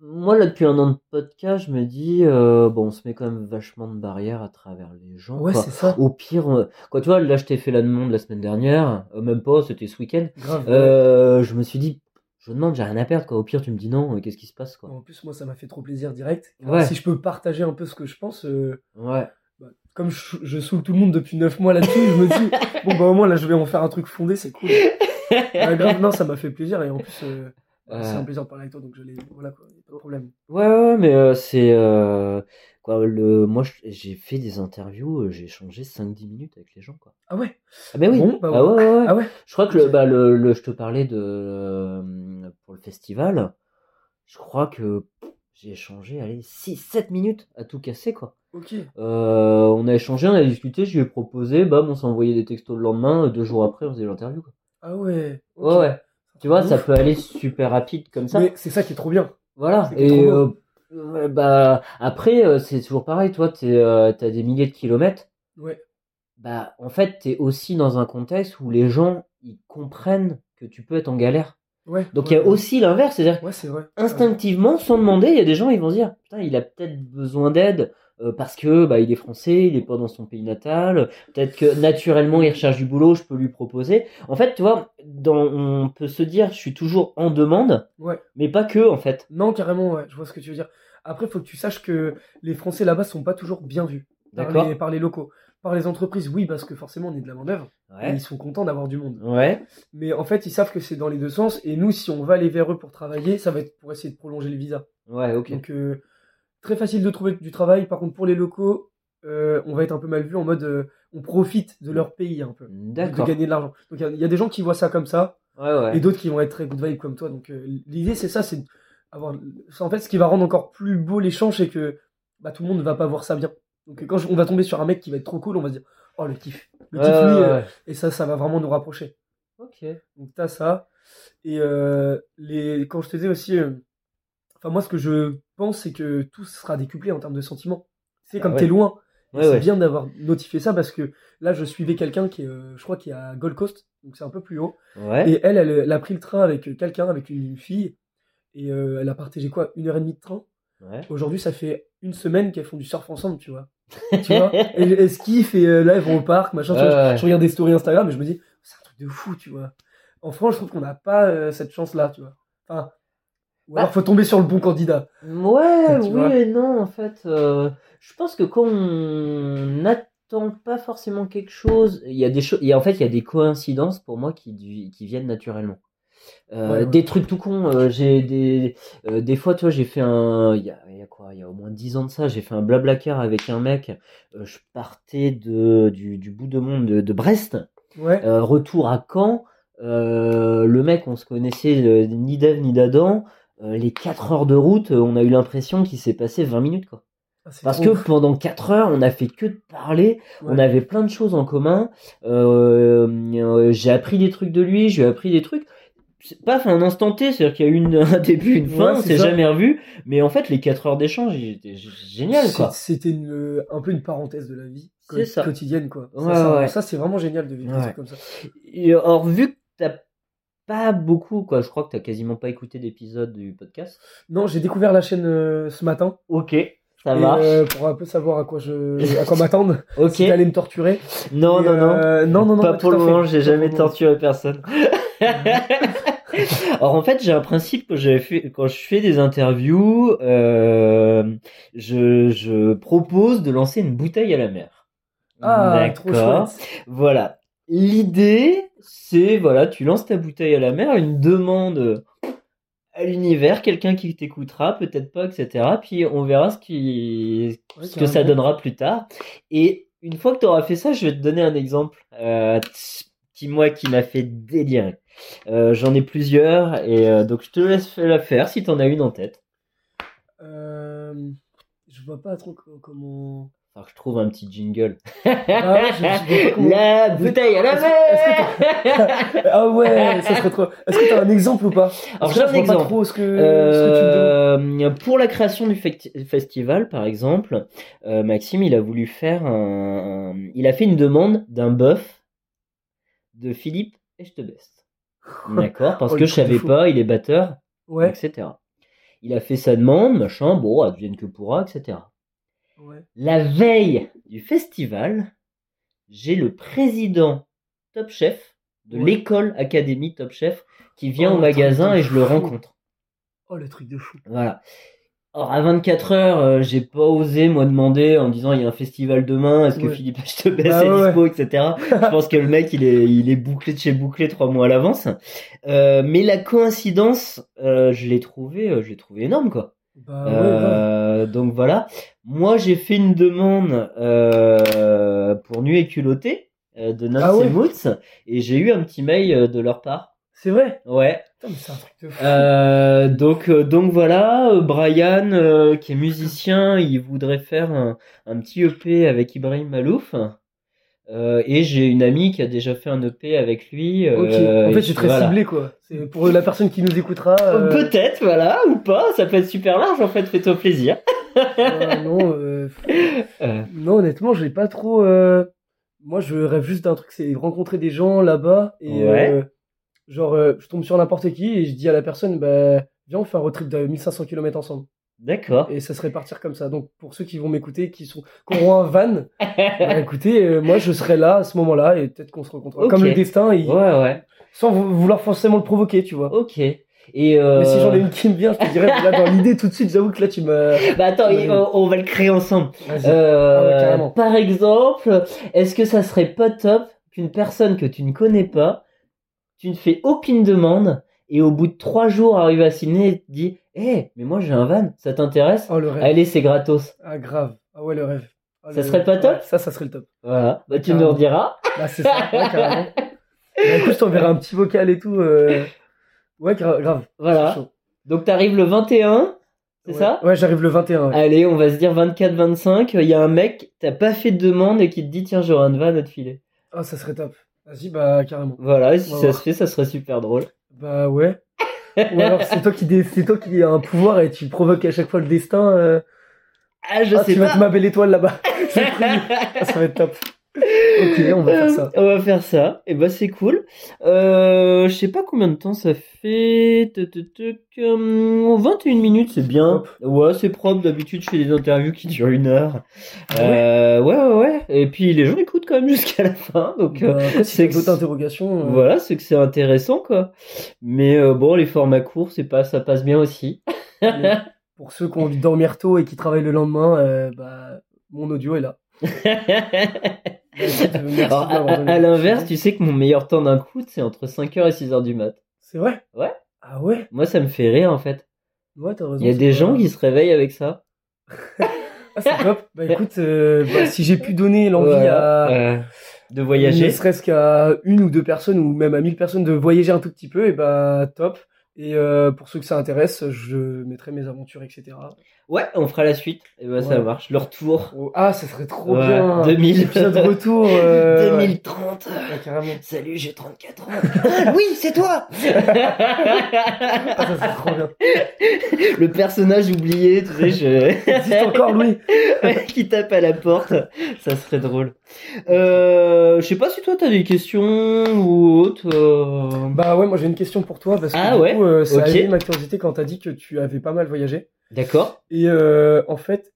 Speaker 1: moi, là, depuis un an de podcast, je me dis, bon, on se met quand même vachement de barrières à travers les gens.
Speaker 2: Ouais, c'est ça.
Speaker 1: Au pire, quoi, tu vois, là, je t'ai fait la demande la semaine dernière, même pas, c'était ce week-end. Je me suis dit, je me demande, j'ai rien à perdre, quoi. Au pire, tu me dis non, euh, qu'est-ce qui se passe, quoi.
Speaker 2: En plus, moi, ça m'a fait trop plaisir direct.
Speaker 1: Ouais.
Speaker 2: Si je peux partager un peu ce que je pense, euh,
Speaker 1: Ouais.
Speaker 2: bah, comme je, je saoule tout le monde depuis 9 mois là-dessus, je me dis, bon, bah au moins là, je vais en faire un truc fondé, c'est cool. Ouais, grave, non, ça m'a fait plaisir et en plus, euh, bah, c'est un plaisir de parler avec toi, donc je l'ai. Voilà quoi, pas de problème.
Speaker 1: Ouais, ouais, mais euh, c'est euh, quoi le moi j'ai fait des interviews, euh, j'ai échangé 5-10 minutes avec les gens quoi.
Speaker 2: Ah ouais?
Speaker 1: Ah ben oui.
Speaker 2: Bon, bah
Speaker 1: ah ouais, ouais, ouais.
Speaker 2: Ah ouais
Speaker 1: Je crois que le
Speaker 2: Ok.
Speaker 1: bah le, le je te parlais de euh, pour le festival, je crois que j'ai échangé, allez, 6-7 minutes à tout casser, quoi.
Speaker 2: Ok.
Speaker 1: Euh, on a échangé, on a discuté, je lui ai proposé, bam, on s'est envoyé des textos le lendemain, deux jours après, on faisait l'interview, quoi.
Speaker 2: Ah ouais.
Speaker 1: Ouais, ouais. Tu vois, ça peut aller super rapide comme ça.
Speaker 2: Mais c'est ça qui est trop bien.
Speaker 1: Voilà. Et
Speaker 2: trop
Speaker 1: euh, bah après, euh, c'est toujours pareil. Toi, t'es, euh, t'as des milliers de kilomètres.
Speaker 2: Ouais.
Speaker 1: Bah, en fait, t'es aussi dans un contexte où les gens ils comprennent que tu peux être en galère.
Speaker 2: Ouais.
Speaker 1: Donc il
Speaker 2: ouais,
Speaker 1: y a
Speaker 2: ouais.
Speaker 1: aussi l'inverse, c'est-à-dire instinctivement, sans demander, il y a des gens ils vont se dire putain, il a peut-être besoin d'aide euh, parce que bah il est français, il est pas dans son pays natal. Peut-être que naturellement il recherche du boulot, je peux lui proposer. En fait, tu vois, dans, on peut se dire je suis toujours en demande,
Speaker 2: Ouais.
Speaker 1: mais pas que en fait.
Speaker 2: Non, carrément, ouais. Je vois ce que tu veux dire. Après, faut que tu saches que les Français là-bas sont pas toujours bien vus par les, par les locaux. Par les entreprises, oui, parce que forcément, on est de la main-d'œuvre.
Speaker 1: Ouais.
Speaker 2: ils sont contents d'avoir du monde.
Speaker 1: Ouais.
Speaker 2: Mais en fait, ils savent que c'est dans les deux sens. Et nous, si on va aller vers eux pour travailler, ça va être pour essayer de prolonger le visa.
Speaker 1: Ouais, ok.
Speaker 2: Donc, euh, très facile de trouver du travail. Par contre, pour les locaux, euh, on va être un peu mal vu en mode euh, on profite de leur pays un peu. De
Speaker 1: D'accord.
Speaker 2: gagner de l'argent. Donc, il y a- il y, a des gens qui voient ça comme ça.
Speaker 1: Ouais, ouais.
Speaker 2: Et d'autres qui vont être très good vibe comme toi. Donc, euh, l'idée, c'est ça. C'est avoir. En fait, ce qui va rendre encore plus beau l'échange, c'est que bah, tout le monde ne va pas voir ça bien. Donc, quand je- on va tomber sur un mec qui va être trop cool, on va se dire Oh, le kiff. Le kiff, lui.
Speaker 1: ouais,
Speaker 2: et ça, ça va vraiment nous rapprocher.
Speaker 1: Ok.
Speaker 2: Donc t'as ça. Et les... quand je te disais aussi, enfin moi ce que je pense c'est que tout sera décuplé en termes de sentiments. C'est
Speaker 1: Ah
Speaker 2: comme
Speaker 1: ouais.
Speaker 2: t'es loin. Et
Speaker 1: Ouais,
Speaker 2: c'est
Speaker 1: ouais.
Speaker 2: bien d'avoir notifié ça parce que là je suivais quelqu'un qui est, euh, je crois qui est à Gold Coast, donc c'est un peu plus haut. Et elle, elle, elle a pris le train avec quelqu'un, avec une fille, et euh, elle a partagé quoi, une heure et demie de train. Aujourd'hui ça fait une semaine qu'elles font du surf ensemble, tu vois. tu vois et elles skiffent et euh, là elles vont au parc, machin. je- je regarde des stories Instagram et je me dis, c'est un truc de fou, tu vois. En France, je trouve qu'on n'a pas euh, cette chance-là, tu vois. Enfin, ou alors
Speaker 1: Bah.
Speaker 2: faut tomber sur le bon candidat.
Speaker 1: Ouais, oui
Speaker 2: vois.
Speaker 1: et non, en fait. euh, je pense que quand on n'attend pas forcément quelque chose, il y a des choses, en fait, il y a des coïncidences pour moi qui, viennent naturellement. Euh,
Speaker 2: Ouais, ouais.
Speaker 1: Des trucs tout cons, euh, j'ai des, des fois, toi, j'ai fait un, il y a, y a quoi, il y a au moins 10 ans de ça, j'ai fait un blablacar avec un mec, je partais de, du, du bout de monde de, de Brest,
Speaker 2: Ouais.
Speaker 1: retour à Caen, le mec, on se connaissait ni d'Ève ni d'Adam. Euh, les 4 heures de route, euh, on a eu l'impression qu'il s'est passé 20 minutes. Quoi.
Speaker 2: Ah,
Speaker 1: Parce que
Speaker 2: ouf.
Speaker 1: pendant 4 heures, on a fait que de parler. On avait plein de choses en commun. Euh, j'ai appris des trucs de lui, j'ai appris des trucs. Fait un instant T, c'est-à-dire qu'il y a eu une, un début, une fin,
Speaker 2: Ouais,
Speaker 1: on s'est jamais revu. Mais en fait, les 4 heures d'échange, g- génial,
Speaker 2: C'était un peu une parenthèse de la vie quotidienne, quoi.
Speaker 1: Ouais,
Speaker 2: ça,
Speaker 1: ouais.
Speaker 2: ça, c'est vraiment génial de vivre des
Speaker 1: Ouais.
Speaker 2: trucs comme ça.
Speaker 1: Et, or, vu que t'as pas beaucoup, quoi, je crois que t'as quasiment pas écouté d'épisode du podcast.
Speaker 2: Non, j'ai découvert la chaîne euh, ce matin.
Speaker 1: Ok, ça
Speaker 2: Et,
Speaker 1: marche.
Speaker 2: euh, pour un peu savoir à quoi je, à quoi m'attendre.
Speaker 1: ok.
Speaker 2: Si t'allais me torturer.
Speaker 1: Non,
Speaker 2: Et,
Speaker 1: non, non.
Speaker 2: euh, non, non, non.
Speaker 1: pas pour le
Speaker 2: à fait.
Speaker 1: moment, j'ai jamais torturé personne. Alors en fait, j'ai un principe que j'avais fait quand je fais des interviews, euh, je, je propose de lancer une bouteille à la mer.
Speaker 2: Ah, trop
Speaker 1: D'accord.
Speaker 2: chouette.
Speaker 1: Voilà. L'idée, c'est voilà, tu lances ta bouteille à la mer, une demande à l'univers, quelqu'un qui t'écoutera, peut-être pas, etc. Puis on verra ce qui,
Speaker 2: Ouais,
Speaker 1: ce que ça donnera plus tard. Et une fois que tu auras fait ça, je vais te donner un exemple euh, qui moi qui m'a fait délirer. Euh, J'en ai plusieurs et euh, donc je te laisse la faire si t'en as une en tête.
Speaker 2: Euh, je vois pas trop co- comment.
Speaker 1: Alors que je trouve un petit jingle.
Speaker 2: Ah, ouais, je- je
Speaker 1: La bouteille à la mer.
Speaker 2: Ah ouais, ça serait trop. Est-ce que t'as un exemple ou pas
Speaker 1: Alors j'ai un exemple.
Speaker 2: pas trop ce que, ce que tu me.
Speaker 1: Euh, pour la création du festi- festival, par exemple, euh, Maxime, il a voulu faire un, il a fait une demande d'un bœuf de Philippe Echtebest. D'accord, parce
Speaker 2: Oh,
Speaker 1: que je savais pas, il est batteur,
Speaker 2: Ouais.
Speaker 1: etc. Il a fait sa demande, machin, bon, advienne que pourra, etc.
Speaker 2: ouais.
Speaker 1: La veille du festival, j'ai le président Top Chef de
Speaker 2: Ouais.
Speaker 1: l'école Académie Top Chef qui vient
Speaker 2: Oh,
Speaker 1: au magasin et je le rencontre.
Speaker 2: Oh, le truc de fou.
Speaker 1: Voilà. Or, à 24 heures, euh, j'ai pas osé, moi, demander en disant il y a un festival demain, est-ce que
Speaker 2: Ouais.
Speaker 1: Philippe Echtebest
Speaker 2: Bah
Speaker 1: est
Speaker 2: ouais,
Speaker 1: dispo, etc. Je pense que le mec, il est, il est bouclé de chez bouclé trois mois à l'avance. Euh, mais la coïncidence, euh, je l'ai trouvé, je l'ai trouvé énorme, quoi.
Speaker 2: Bah ouais.
Speaker 1: Euh, donc voilà. Moi, j'ai fait une demande euh, pour Nuit et culotté euh, de Nancy
Speaker 2: Ah ouais
Speaker 1: Moots et j'ai eu un petit mail euh, de leur part.
Speaker 2: C'est vrai?
Speaker 1: Ouais.
Speaker 2: Putain, mais c'est un truc de fou.
Speaker 1: Euh, donc, euh, donc voilà, Brian, qui est musicien, il voudrait faire un, un petit EP avec Ibrahim Malouf. Euh, et j'ai une amie qui a déjà fait un EP avec lui. Euh,
Speaker 2: en
Speaker 1: et
Speaker 2: fait, c'est très
Speaker 1: voilà.
Speaker 2: ciblé, quoi. C'est pour la personne qui nous écoutera. euh,
Speaker 1: Peut-être, voilà, ou pas, ça peut être super large en fait, fais-toi plaisir.
Speaker 2: euh, non, euh,
Speaker 1: Euh,
Speaker 2: non, honnêtement, j'ai pas trop. euh, Moi, je rêve juste d'un truc, c'est rencontrer des gens là-bas et
Speaker 1: Ouais.
Speaker 2: euh, genre, euh, je tombe sur n'importe qui et je dis à la personne, bah, viens, on fait un road trip de 1500 km ensemble.
Speaker 1: D'accord.
Speaker 2: Et ça serait partir comme ça. Donc, pour ceux qui vont m'écouter, qui sont, qui auront un van, bah, écoutez, euh, moi, je serai là à ce moment-là et peut-être qu'on se rencontrera. Comme le destin, il-
Speaker 1: Ouais, ouais.
Speaker 2: sans vou- vouloir forcément le provoquer, tu vois.
Speaker 1: Ok. Et euh...
Speaker 2: Mais si j'en ai une qui me vient, je te dirais, là, dans l'idée, tout de suite, j'avoue que là, tu m'as.
Speaker 1: Bah attends, on, on va le créer ensemble. Euh,
Speaker 2: Ah ouais,
Speaker 1: par exemple, est-ce que ça serait pas top qu'une personne que tu ne connais pas, tu ne fais aucune demande et au bout de trois jours arrive à et te dit, hé, mais moi j'ai un van, ça t'intéresse?
Speaker 2: Oh, le rêve.
Speaker 1: Allez, c'est gratos.
Speaker 2: Ah, grave. Ah ouais, le rêve. Ah,
Speaker 1: Ça
Speaker 2: le-
Speaker 1: serait pas top?
Speaker 2: Ouais, Ça, ça serait le top.
Speaker 1: Voilà, bah tu
Speaker 2: Carrément.
Speaker 1: nous rediras.
Speaker 2: Bah, c'est ça, ouais, carrément. Bah, écoute, je t'enverrai un petit vocal et tout. euh, Ouais, gra- grave.
Speaker 1: Voilà. Donc t'arrives le 21, c'est
Speaker 2: Ouais.
Speaker 1: ça?
Speaker 2: Ouais, j'arrive le 21. ouais.
Speaker 1: Allez, on va se dire 24-25, il y a un mec, t'as pas fait de demande et qui te dit, tiens, j'aurai un van à te filer.
Speaker 2: Ah, ça serait top. Vas-y, bah, carrément.
Speaker 1: Voilà, si ça
Speaker 2: voir.
Speaker 1: se fait, ça serait super drôle.
Speaker 2: Bah, ouais. Ou alors, c'est toi qui dé- c'est toi qui as un pouvoir et tu provoques à chaque fois le destin. euh,
Speaker 1: Ah, je
Speaker 2: Ah,
Speaker 1: sais
Speaker 2: tu
Speaker 1: pas.
Speaker 2: vas te ma belle étoile là-bas. C'est. Ah, ça va être top. Ok, on va faire
Speaker 1: Euh,
Speaker 2: ça.
Speaker 1: On va faire ça. Et bah c'est cool. Euh, je sais pas combien de temps ça fait. Tuc, tuc, tuc, hum, 21 minutes, c'est bien. Ouais, c'est propre. D'habitude, je fais des interviews qui durent une heure.
Speaker 2: Ah ouais
Speaker 1: Euh, ouais, ouais, ouais. Et puis les gens écoutent quand même jusqu'à la fin. Donc euh,
Speaker 2: Bah, si
Speaker 1: c'est
Speaker 2: d'autres interrogations. euh,
Speaker 1: voilà, c'est que c'est intéressant quoi. Mais euh, bon, les formats courts, c'est pas, ça passe bien aussi.
Speaker 2: Pour ceux qui ont envie de dormir tôt et qui travaillent le lendemain, euh, bah, mon audio est là.
Speaker 1: Alors, à, l'inverse, tu sais que mon meilleur temps d'un coup, c'est entre 5h et 6h du mat.
Speaker 2: C'est vrai?
Speaker 1: Ouais.
Speaker 2: Ah ouais?
Speaker 1: Moi, ça me fait rire en fait.
Speaker 2: Ouais, t'as raison.
Speaker 1: Il y a des gens qui se réveillent avec ça.
Speaker 2: Ah, c'est top. Bah écoute, euh, bah, si j'ai pu donner l'envie à
Speaker 1: Euh, de voyager.
Speaker 2: ne serait-ce qu'à une ou deux personnes ou même à mille personnes de voyager un tout petit peu, et bah top. Et euh, pour ceux que ça intéresse, je mettrai mes aventures, etc.
Speaker 1: Ouais, on fera la suite. Et ben ça
Speaker 2: Ouais.
Speaker 1: marche. Le retour.
Speaker 2: Oh, ah, ça serait trop
Speaker 1: Ouais,
Speaker 2: bien.
Speaker 1: 2000.
Speaker 2: Épisode retour. euh, ouais.
Speaker 1: 2030.
Speaker 2: Ouais, carrément.
Speaker 1: Salut, j'ai 34 ans. Ah, oui, c'est toi.
Speaker 2: Ah, ça serait trop bien.
Speaker 1: Le personnage oublié, tu sais, je...
Speaker 2: Existe encore, Louis.
Speaker 1: qui tape à la porte. Ça serait drôle. Euh, je sais pas si toi t'as des questions ou autre. euh.
Speaker 2: Bah ouais, moi j'ai une question pour toi parce que
Speaker 1: Ah
Speaker 2: du
Speaker 1: ouais
Speaker 2: coup, euh, ça
Speaker 1: Ok.
Speaker 2: a éveillé ma curiosité quand t'as dit que tu avais pas mal voyagé.
Speaker 1: D'accord.
Speaker 2: Et euh, en fait,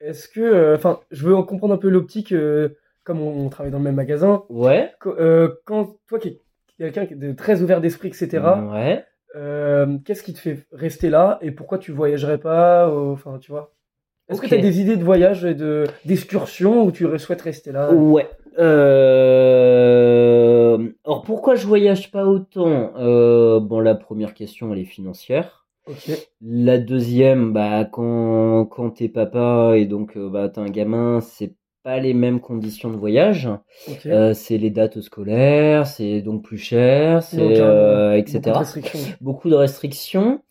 Speaker 2: est-ce que, euh, enfin, je veux en comprendre un peu l'optique, euh, comme on, on travaille dans le même magasin.
Speaker 1: Ouais.
Speaker 2: Qu- euh, quand toi qui es quelqu'un de très ouvert d'esprit, etc.
Speaker 1: Ouais.
Speaker 2: euh, Qu'est-ce qui te fait rester là et pourquoi tu voyagerais pas Enfin, tu vois? Est-ce que tu as des idées de voyage et de d'excursion ou tu souhaites rester là?
Speaker 1: Ouais. Euh... Alors pourquoi je voyage pas autant? Euh, Bon, la première question elle est financière. La deuxième, bah quand quand t'es papa et donc euh, bah t'as un gamin, c'est pas les mêmes conditions de voyage. Euh, c'est les dates scolaires, c'est donc plus cher, c'est euh, etc. Beaucoup de restrictions.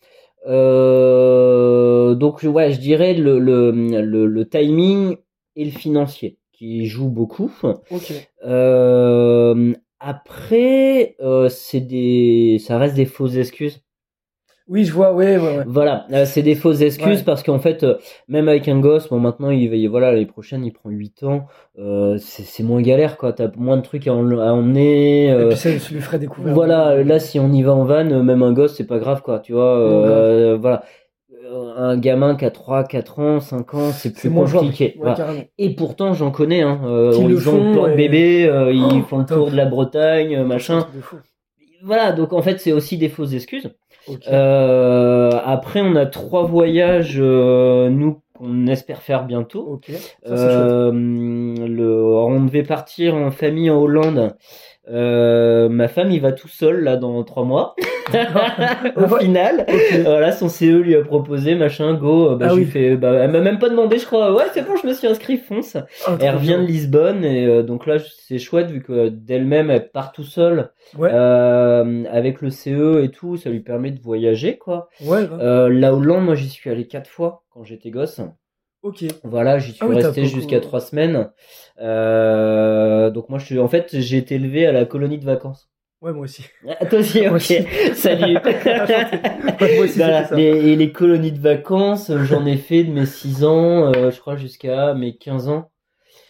Speaker 1: Euh, donc ouais, je dirais le, le, le, le timing et le financier qui jouent beaucoup. Après, c'est des, ça reste des fausses excuses.
Speaker 2: Oui, je vois. Ouais, ouais, ouais.
Speaker 1: Voilà, euh, c'est des fausses excuses
Speaker 2: Ouais.
Speaker 1: parce qu'en fait, euh, même avec un gosse, bon maintenant il va, voilà, l'année prochaine il prend 8 ans, euh, c'est moins galère quoi. T'as moins de trucs à, en- à emmener.
Speaker 2: Et
Speaker 1: euh,
Speaker 2: puis ça, je lui ferai découvrir.
Speaker 1: voilà, là si on y va en van, même un gosse, c'est pas grave quoi, tu vois. euh, voilà. Un gamin qui a 3, 4 ans, 5 ans, c'est plus
Speaker 2: moins
Speaker 1: compliqué.
Speaker 2: Ouais,
Speaker 1: Voilà. Et pourtant, j'en connais, hein. Ils
Speaker 2: le
Speaker 1: ont
Speaker 2: font,
Speaker 1: le plan de bébé, euh, ils
Speaker 2: Oh,
Speaker 1: font le tour de la Bretagne, machin. Voilà, donc en fait, c'est aussi des fausses excuses. Euh, après, on a trois voyages, euh, nous, qu'on espère faire bientôt.
Speaker 2: Ça.
Speaker 1: Euh, le, on devait partir en famille en Hollande Euh, ma femme, il va tout seul là dans trois mois. Au final, voilà, son CE lui a proposé machin, go. Bah,
Speaker 2: Ah
Speaker 1: je lui
Speaker 2: oui.
Speaker 1: fais, bah, elle m'a même pas demandé, je crois. Ouais, c'est bon, je me suis inscrit, fonce.
Speaker 2: Trop
Speaker 1: Elle revient de. Lisbonne et euh, donc là, c'est chouette vu que d'elle-même, elle part tout seule
Speaker 2: Ouais,
Speaker 1: euh, avec le CE et tout, ça lui permet de voyager quoi.
Speaker 2: ouais.
Speaker 1: Euh, la Hollande, moi, j'y suis allé quatre fois quand j'étais gosse.
Speaker 2: Ok.
Speaker 1: Voilà, j'y suis
Speaker 2: Ah oui,
Speaker 1: resté
Speaker 2: beaucoup-
Speaker 1: jusqu'à trois semaines. Euh, donc moi, je suis, en fait, j'ai été élevé à la colonie de vacances.
Speaker 2: Ouais, moi aussi.
Speaker 1: Ah, toi aussi, ok.
Speaker 2: aussi.
Speaker 1: Salut.
Speaker 2: Ouais, moi aussi,
Speaker 1: Voilà,
Speaker 2: c'était ça.
Speaker 1: les, et les colonies de vacances, euh, j'en ai fait de mes 6 ans, euh, je crois, jusqu'à mes 15 ans.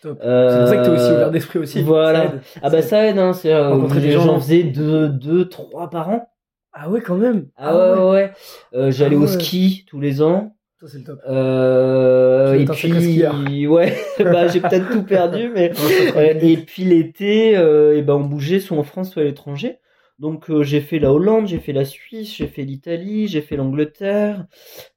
Speaker 2: Top.
Speaker 1: Euh,
Speaker 2: C'est pour ça que t'es aussi ouvert d'esprit aussi.
Speaker 1: voilà.
Speaker 2: Ça aide.
Speaker 1: Ah bah ça aide, hein, c'est euh,
Speaker 2: Rencontrer des gens.
Speaker 1: faisaient deux, deux, trois par an.
Speaker 2: Ah ouais, quand même.
Speaker 1: Ah ouais, ouais, ouais. Euh, J'allais
Speaker 2: Ah
Speaker 1: au ski tous les ans.
Speaker 2: Ça, c'est le top.
Speaker 1: Euh, et puis, ouais, bah j'ai peut-être tout perdu, mais Euh, et puis l'été, euh, et ben on bougeait soit en France soit à l'étranger. Donc euh, j'ai fait la Hollande, j'ai fait la Suisse, j'ai fait l'Italie, j'ai fait l'Angleterre,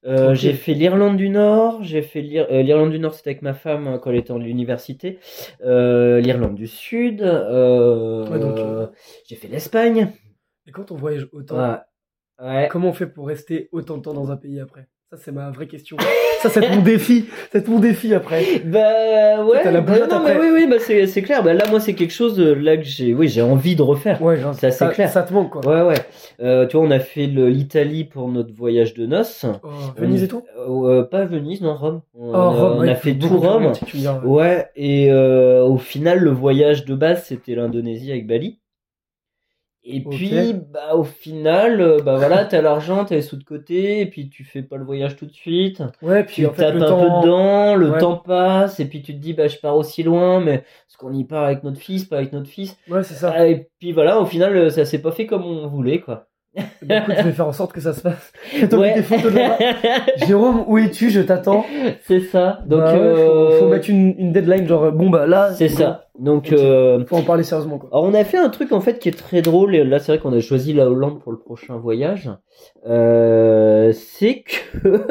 Speaker 1: euh, j'ai fait l'Irlande du Nord, j'ai fait l'Ir- l'Irlande du Nord c'était avec ma femme hein, quand elle était en l'université, euh, l'Irlande du Sud,
Speaker 2: Ouais,
Speaker 1: j'ai fait l'Espagne.
Speaker 2: Et quand on voyage autant,
Speaker 1: Ouais. Ouais.
Speaker 2: comment on fait pour rester autant de temps dans un pays après? Ça, c'est ma vraie question. ça, c'est mon défi. C'est mon défi après.
Speaker 1: Bah ouais.
Speaker 2: T'as la
Speaker 1: bah, non mais
Speaker 2: après.
Speaker 1: oui oui bah c'est c'est clair. Bah là moi c'est quelque chose euh, là que j'ai oui j'ai envie de refaire.
Speaker 2: Ouais, genre,
Speaker 1: Ça, c'est
Speaker 2: ça,
Speaker 1: clair.
Speaker 2: ça te manque, quoi.
Speaker 1: Ouais, ouais. Euh, tu vois, on a fait l'Italie pour notre voyage de noces.
Speaker 2: Oh, Venise et tout
Speaker 1: Euh, euh, Pas Venise, non, Rome. On,
Speaker 2: Oh,
Speaker 1: a-
Speaker 2: Rome,
Speaker 1: on
Speaker 2: ouais,
Speaker 1: a fait tout Rome. Ouais, et euh, au final, le voyage de base, c'était l'Indonésie avec Bali. Et puis, bah, au final, euh, bah voilà, t'as l'argent, t'as les sous de côté, et puis tu fais pas le voyage tout de suite.
Speaker 2: Ouais, puis
Speaker 1: Tu
Speaker 2: en fait,
Speaker 1: tapes
Speaker 2: le
Speaker 1: un
Speaker 2: temps...
Speaker 1: peu dedans, le
Speaker 2: Ouais.
Speaker 1: temps passe, et puis tu te dis, bah, je pars aussi loin, mais est-ce qu'on y part avec notre fils, pas avec notre fils?
Speaker 2: Ouais, c'est ça.
Speaker 1: Ah, Et puis voilà, au final, euh, ça s'est pas fait comme on voulait, quoi.
Speaker 2: Bah, écoute, je vais faire en sorte que ça se passe.
Speaker 1: Ouais.
Speaker 2: des photos de. Jérôme, où es-tu? Je t'attends.
Speaker 1: c'est ça. Donc,
Speaker 2: Bah
Speaker 1: euh,
Speaker 2: faut, faut mettre une, une deadline, genre, bon, bah là.
Speaker 1: c'est
Speaker 2: bon,
Speaker 1: ça. Donc, euh,
Speaker 2: Faut en parler sérieusement, quoi.
Speaker 1: alors on a fait un truc en fait qui est très drôle. Et là, c'est vrai qu'on a choisi la Hollande pour le prochain voyage. Euh, c'est que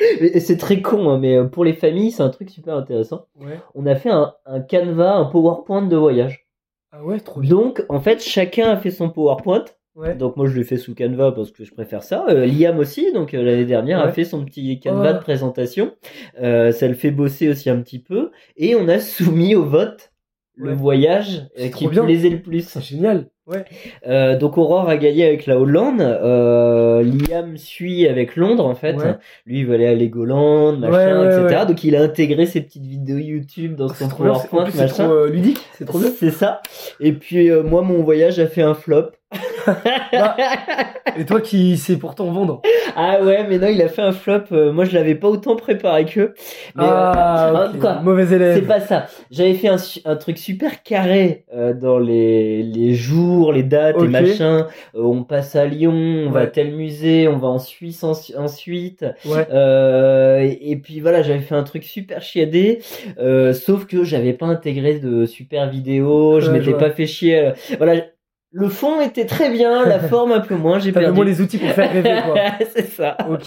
Speaker 1: Et c'est très con, hein, mais pour les familles, c'est un truc super intéressant.
Speaker 2: Ouais.
Speaker 1: On a fait un, un canevas, un PowerPoint de voyage.
Speaker 2: Ah ouais, trop bien.
Speaker 1: Donc, en fait, chacun a fait son PowerPoint.
Speaker 2: Ouais.
Speaker 1: Donc moi je l'ai fait sous Canva parce que je préfère ça. Euh, Liam aussi, donc euh, l'année dernière a fait son petit Canva
Speaker 2: Oh.
Speaker 1: de présentation. Euh, ça le fait bosser aussi un petit peu. Et on a soumis au vote le voyage euh, qui
Speaker 2: bien.
Speaker 1: plaisait le plus.
Speaker 2: C'est génial. Ouais.
Speaker 1: Euh, donc Aurore a gagné avec la Hollande. Euh, Liam suit avec Londres en fait. Lui il veut aller à Legoland, machin, etc. Donc il a intégré ses petites vidéos YouTube dans
Speaker 2: C'est
Speaker 1: son PowerPoint,
Speaker 2: plus, c'est
Speaker 1: machin.
Speaker 2: trop ludique. C'est trop bien.
Speaker 1: C'est ça. Et puis euh, moi mon voyage a fait un flop.
Speaker 2: Bah, Et toi qui sais pourtant vendre.
Speaker 1: Ah ouais, mais non, il a fait un flop. euh, moi, je l'avais pas autant préparé qu'eux. Mais,
Speaker 2: ah,
Speaker 1: euh,
Speaker 2: ok.
Speaker 1: quoi
Speaker 2: Mauvais
Speaker 1: C'est
Speaker 2: élève.
Speaker 1: pas ça. J'avais fait un, truc super carré euh, dans les, les jours, les dates et
Speaker 2: Ok.
Speaker 1: machin. Euh, on passe à Lyon, on va à tel musée, on va en Suisse en- ensuite.
Speaker 2: Ouais.
Speaker 1: Euh, et, et puis voilà, j'avais fait un truc super chiadé. Euh, sauf que j'avais pas intégré de super vidéo. Je m'étais pas fait chier. euh, Voilà. Le fond était très bien, la forme un peu moins. J'ai perdu.
Speaker 2: vraiment les outils pour faire rêver, quoi.
Speaker 1: C'est ça.
Speaker 2: Ok.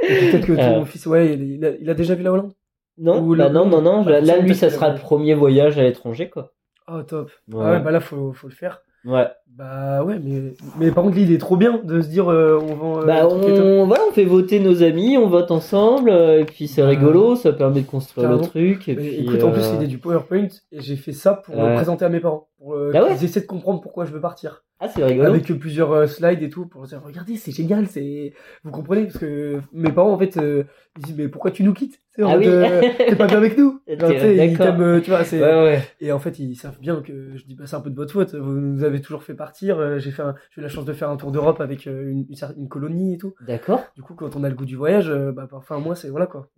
Speaker 2: Peut-être que ton
Speaker 1: Euh.
Speaker 2: fils, ouais, il, a, il a déjà vu la Hollande?
Speaker 1: Non,
Speaker 2: Ou
Speaker 1: bah non, non, non.
Speaker 2: Bah,
Speaker 1: là, lui, ça sera le premier voyage à l'étranger, quoi.
Speaker 2: Oh, top.
Speaker 1: Ouais.
Speaker 2: Ah ouais, bah là, faut, faut le faire.
Speaker 1: Ouais.
Speaker 2: Bah ouais, mais, mais par contre, il est trop bien de se dire, euh, on vend. euh,
Speaker 1: Bah,
Speaker 2: le
Speaker 1: on, voilà, on fait voter nos amis, on vote ensemble, euh, et puis c'est
Speaker 2: Bah,
Speaker 1: rigolo, ça permet de construire le truc, et
Speaker 2: Mais
Speaker 1: puis.
Speaker 2: écoute, en plus,
Speaker 1: euh,
Speaker 2: l'idée du PowerPoint, et j'ai fait ça pour euh,
Speaker 1: Ouais.
Speaker 2: présenter à mes parents, pour euh,
Speaker 1: Ah ouais
Speaker 2: qu'ils essaient de comprendre pourquoi je veux partir.
Speaker 1: Ah, c'est rigolo.
Speaker 2: Avec euh, plusieurs euh, slides et tout, pour dire, regardez, c'est génial, c'est. Vous comprenez Parce que mes parents, en fait, euh, ils disent, mais pourquoi tu nous quittes sais, en
Speaker 1: Ah oui.
Speaker 2: euh, T'es pas bien avec nous
Speaker 1: T'es
Speaker 2: Genre, tu sais, Ils
Speaker 1: d'accord.
Speaker 2: t'aiment, euh, tu vois, c'est.
Speaker 1: Ouais, ouais.
Speaker 2: Et en fait, ils savent bien que je dis, bah, c'est un peu de votre faute. Vous nous avez toujours fait partir. euh, J'ai fait, j'ai eu la chance de faire un tour d'Europe avec euh, une, une, cer- une colonie et tout.
Speaker 1: D'accord.
Speaker 2: Du coup, quand on a le goût du voyage, euh, bah, parfois, moi, c'est voilà quoi.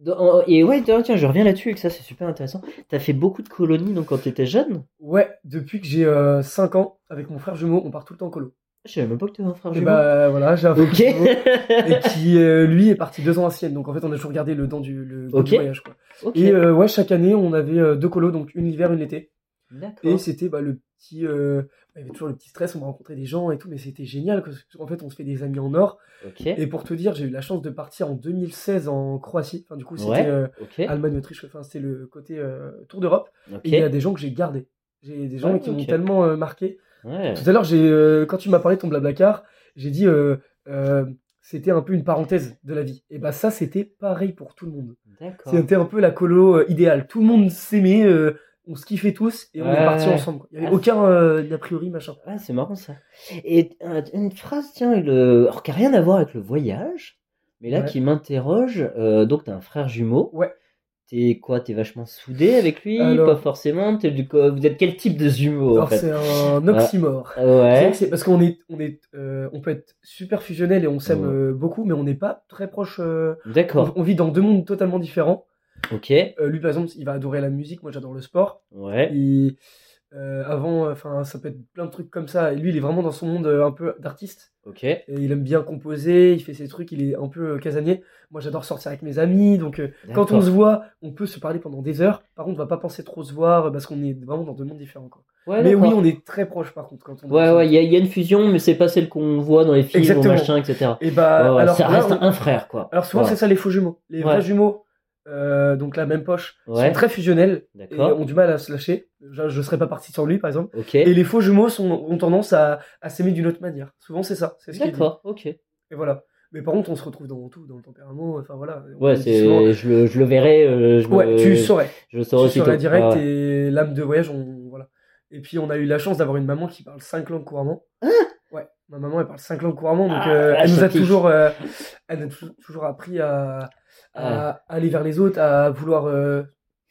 Speaker 1: Et ouais, tiens, je reviens là-dessus, et que ça, c'est super intéressant. T'as fait beaucoup de colonies, donc, quand t'étais jeune?
Speaker 2: Ouais, depuis que j'ai euh, 5 ans, avec mon frère jumeau, on part tout le temps en colo.
Speaker 1: Je savais même pas que t'avais un frère jumeau.
Speaker 2: bah voilà, j'ai un frère
Speaker 1: Ok.
Speaker 2: jumeau. Et qui, euh, lui, est parti deux ans à Sienne. Donc en fait, on a toujours gardé le temps du, le du voyage. Quoi. Et euh, ouais, chaque année, on avait euh, deux colos, donc une l'hiver, une l'été.
Speaker 1: D'accord.
Speaker 2: Et c'était bah, le petit. Il y avait toujours le petit stress, on va rencontrer des gens et tout, mais c'était génial. Parce qu'en fait, on se fait des amis en or. Et pour te dire, j'ai eu la chance de partir en 2016 en Croatie. Enfin, du coup, c'était
Speaker 1: Ouais.
Speaker 2: euh. Allemagne, Autriche. Enfin, c'était le côté euh, Tour d'Europe. Et il y a des gens que j'ai gardés. J'ai des gens
Speaker 1: Ouais,
Speaker 2: qui m'ont tellement euh, marqué.
Speaker 1: Ouais.
Speaker 2: Tout à l'heure, j'ai quand tu m'as parlé de ton blablacar, j'ai dit c'était un peu une parenthèse de la vie. Et bah ça, c'était pareil pour tout le monde. C'était un peu la colo idéale. Tout le monde s'aimait, on se kiffait tous et on
Speaker 1: Ouais.
Speaker 2: est partis ensemble. Il y avait
Speaker 1: Ah,
Speaker 2: aucun euh, d'a priori machin.
Speaker 1: Ah, c'est marrant ça. Et euh, une phrase, tiens, le... alors qui a rien à voir avec le voyage, mais là
Speaker 2: Ouais.
Speaker 1: qui m'interroge. euh, donc, t'as un frère jumeau.
Speaker 2: Ouais.
Speaker 1: T'es quoi T'es vachement soudé avec lui?
Speaker 2: Alors-
Speaker 1: Pas forcément? T'es du... Vous êtes quel type de jumeau en fait?
Speaker 2: c'est un oxymore.
Speaker 1: Ah Ouais.
Speaker 2: c'est parce qu'on est, on est, euh, on peut être super fusionnel et on s'aime euh, beaucoup, mais on n'est pas très proche. euh, on,
Speaker 1: D'accord.
Speaker 2: on vit dans deux mondes totalement différents.
Speaker 1: Ok.
Speaker 2: Euh, lui, par exemple, il va adorer la musique. Moi, j'adore le sport.
Speaker 1: Ouais.
Speaker 2: Et euh, avant, enfin, ça peut être plein de trucs comme ça. Et lui, il est vraiment dans son monde euh, un peu d'artiste.
Speaker 1: Ok.
Speaker 2: Et il aime bien composer. Il fait ses trucs. Il est un peu casanier. Moi, j'adore sortir avec mes amis. Donc, quand on se voit, on peut se parler pendant des heures. Par contre, on va pas penser trop se voir parce qu'on est vraiment dans deux mondes différents. Quoi.
Speaker 1: Ouais,
Speaker 2: mais oui, on est très proches par contre quand on.
Speaker 1: Ouais, ouais, il y, a- il y a une fusion, mais c'est pas celle qu'on voit dans les films machin, etc.
Speaker 2: Et bah,
Speaker 1: Ouais, ouais,
Speaker 2: alors,
Speaker 1: ça reste
Speaker 2: on-
Speaker 1: un frère, quoi.
Speaker 2: alors souvent, c'est ça les faux jumeaux. Les vrais jumeaux, euh, donc la même poche,
Speaker 1: Ouais.
Speaker 2: sont très fusionnels et ont du mal à se lâcher. Je, je serais pas parti sur lui, par exemple. Et les faux jumeaux sont, ont tendance à, à s'aimer d'une autre manière. Souvent, c'est ça. C'est ce.
Speaker 1: D'accord. Ok.
Speaker 2: Et voilà. Mais par contre, on se retrouve dans tout, dans le tempérament. Enfin voilà.
Speaker 1: Ouais,
Speaker 2: souvent-
Speaker 1: je le, je le verrai. euh, je
Speaker 2: Ouais,
Speaker 1: me-
Speaker 2: tu saurais.
Speaker 1: Je le saurai
Speaker 2: tu saurais direct
Speaker 1: Ouais, ouais.
Speaker 2: et l'âme de voyage, on voilà. Et puis on a eu la chance d'avoir une maman qui parle cinq langues couramment. ouais, ma maman elle parle cinq langues couramment, donc
Speaker 1: Ah,
Speaker 2: euh, elle nous a toujours, euh, elle a tou- toujours appris à, à aller vers les autres, à vouloir euh,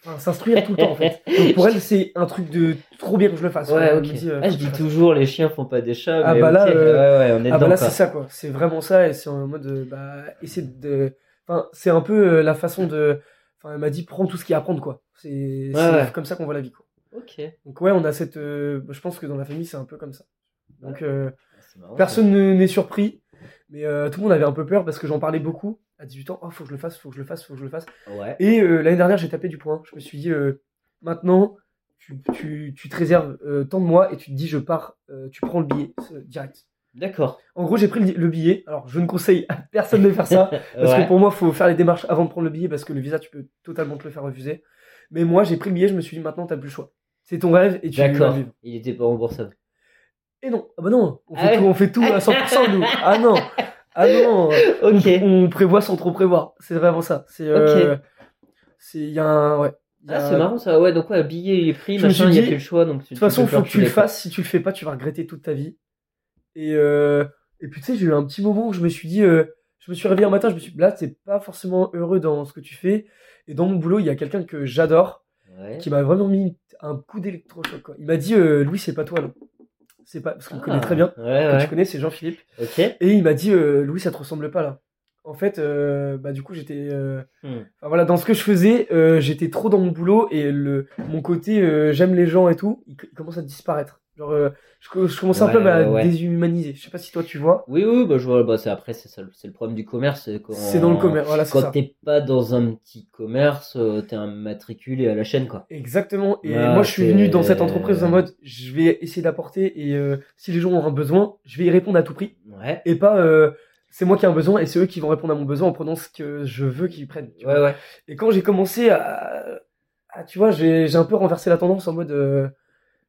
Speaker 2: enfin, s'instruire tout le temps en fait. Donc, pour elle c'est un truc de trop bien que je le fasse.
Speaker 1: Ouais,
Speaker 2: Elle
Speaker 1: ok.
Speaker 2: me dit, euh,
Speaker 1: ah, je dis toujours, les chiens font pas des chats.
Speaker 2: Ah, bah là, euh,
Speaker 1: ouais, ouais, on est
Speaker 2: Ah bah là c'est ça quoi, c'est vraiment ça et c'est en mode bah essayer de, enfin c'est un peu la façon de, enfin elle m'a dit prends tout ce qu'il y a à prendre quoi. C'est
Speaker 1: ouais.
Speaker 2: comme ça qu'on voit la vie quoi.
Speaker 1: Ok.
Speaker 2: Donc ouais, on a cette. euh, je pense que dans la famille, c'est un peu comme ça. Donc
Speaker 1: marrant,
Speaker 2: personne ne- n'est surpris, mais tout le monde avait un peu peur parce que j'en parlais beaucoup à 18 ans. Oh, faut que je le fasse, faut que je le fasse, faut que je le fasse.
Speaker 1: Ouais.
Speaker 2: Et euh, l'année dernière, j'ai tapé du poing. Je me suis dit, euh, maintenant, tu, tu, tu te réserves euh, tant de mois et tu te dis, je pars, tu prends le billet direct.
Speaker 1: D'accord.
Speaker 2: En gros, j'ai pris le, le billet. Alors, je ne conseille à personne de faire ça. Parce
Speaker 1: Ouais.
Speaker 2: que pour moi, faut faire les démarches avant de prendre le billet parce que le visa, tu peux totalement te le faire refuser. Mais moi, j'ai pris le billet, je me suis dit, maintenant, t'as plus le choix. C'est ton rêve et tu
Speaker 1: D'accord.
Speaker 2: vivre.
Speaker 1: Il était pas remboursable.
Speaker 2: Et non, ah bah non, on fait,
Speaker 1: Ah
Speaker 2: on fait tout à 100% nous. Ah non, ah non,
Speaker 1: Ok.
Speaker 2: on, on prévoit sans trop prévoir. C'est vraiment ça. C'est, euh, c'est, il y a un, ouais. a-
Speaker 1: Ah, c'est marrant ça. Ouais, donc ouais, le billet il est pris,
Speaker 2: Je
Speaker 1: machin, il y a plus le choix. Donc, tu-
Speaker 2: De toute façon, faut que tu le fasses. Si tu le fais pas, tu vas regretter toute ta vie. Et, euh, et puis tu sais, j'ai eu un petit moment où je me suis dit, euh, je me suis réveillé un matin, je me suis dit, là, t'es pas forcément heureux dans ce que tu fais. Et dans mon boulot, il y a quelqu'un que j'adore
Speaker 1: Ouais.
Speaker 2: qui m'a vraiment mis un coup d'électrochoc. Il m'a dit, euh, Louis, c'est pas toi, non. C'est pas, parce qu'il me connaît très bien.
Speaker 1: Ouais,
Speaker 2: Que tu connais, c'est Jean-Philippe. Et il m'a dit, euh, Louis, ça te ressemble pas là. En fait, euh, bah du coup, j'étais, euh,
Speaker 1: Hmm.
Speaker 2: enfin, voilà, dans ce que je faisais, j'étais trop dans mon boulot et le mon côté, j'aime les gens et tout, il, il commence à disparaître. Genre, euh, je, je commençais un peu à me
Speaker 1: ouais.
Speaker 2: déshumaniser. Je sais pas si toi tu vois.
Speaker 1: Oui, oui, bah je vois. Bah, c'est après, c'est ça, c'est le problème du commerce. c'est
Speaker 2: dans le commerce, voilà,
Speaker 1: Quand t'es pas dans un petit commerce, euh, t'es un matriculé à la chaîne, quoi.
Speaker 2: Exactement. Et
Speaker 1: Ah,
Speaker 2: moi, je suis venu dans cette entreprise en mode, je vais essayer d'apporter et euh, si les gens ont un besoin, je vais y répondre à tout prix
Speaker 1: Ouais.
Speaker 2: et pas. euh, c'est moi qui ai un besoin et c'est eux qui vont répondre à mon besoin en prenant ce que je veux qu'ils prennent. tu vois.
Speaker 1: Ouais, ouais.
Speaker 2: Et quand j'ai commencé à, à- tu vois, j'ai j'ai un peu renversé la tendance en mode, euh,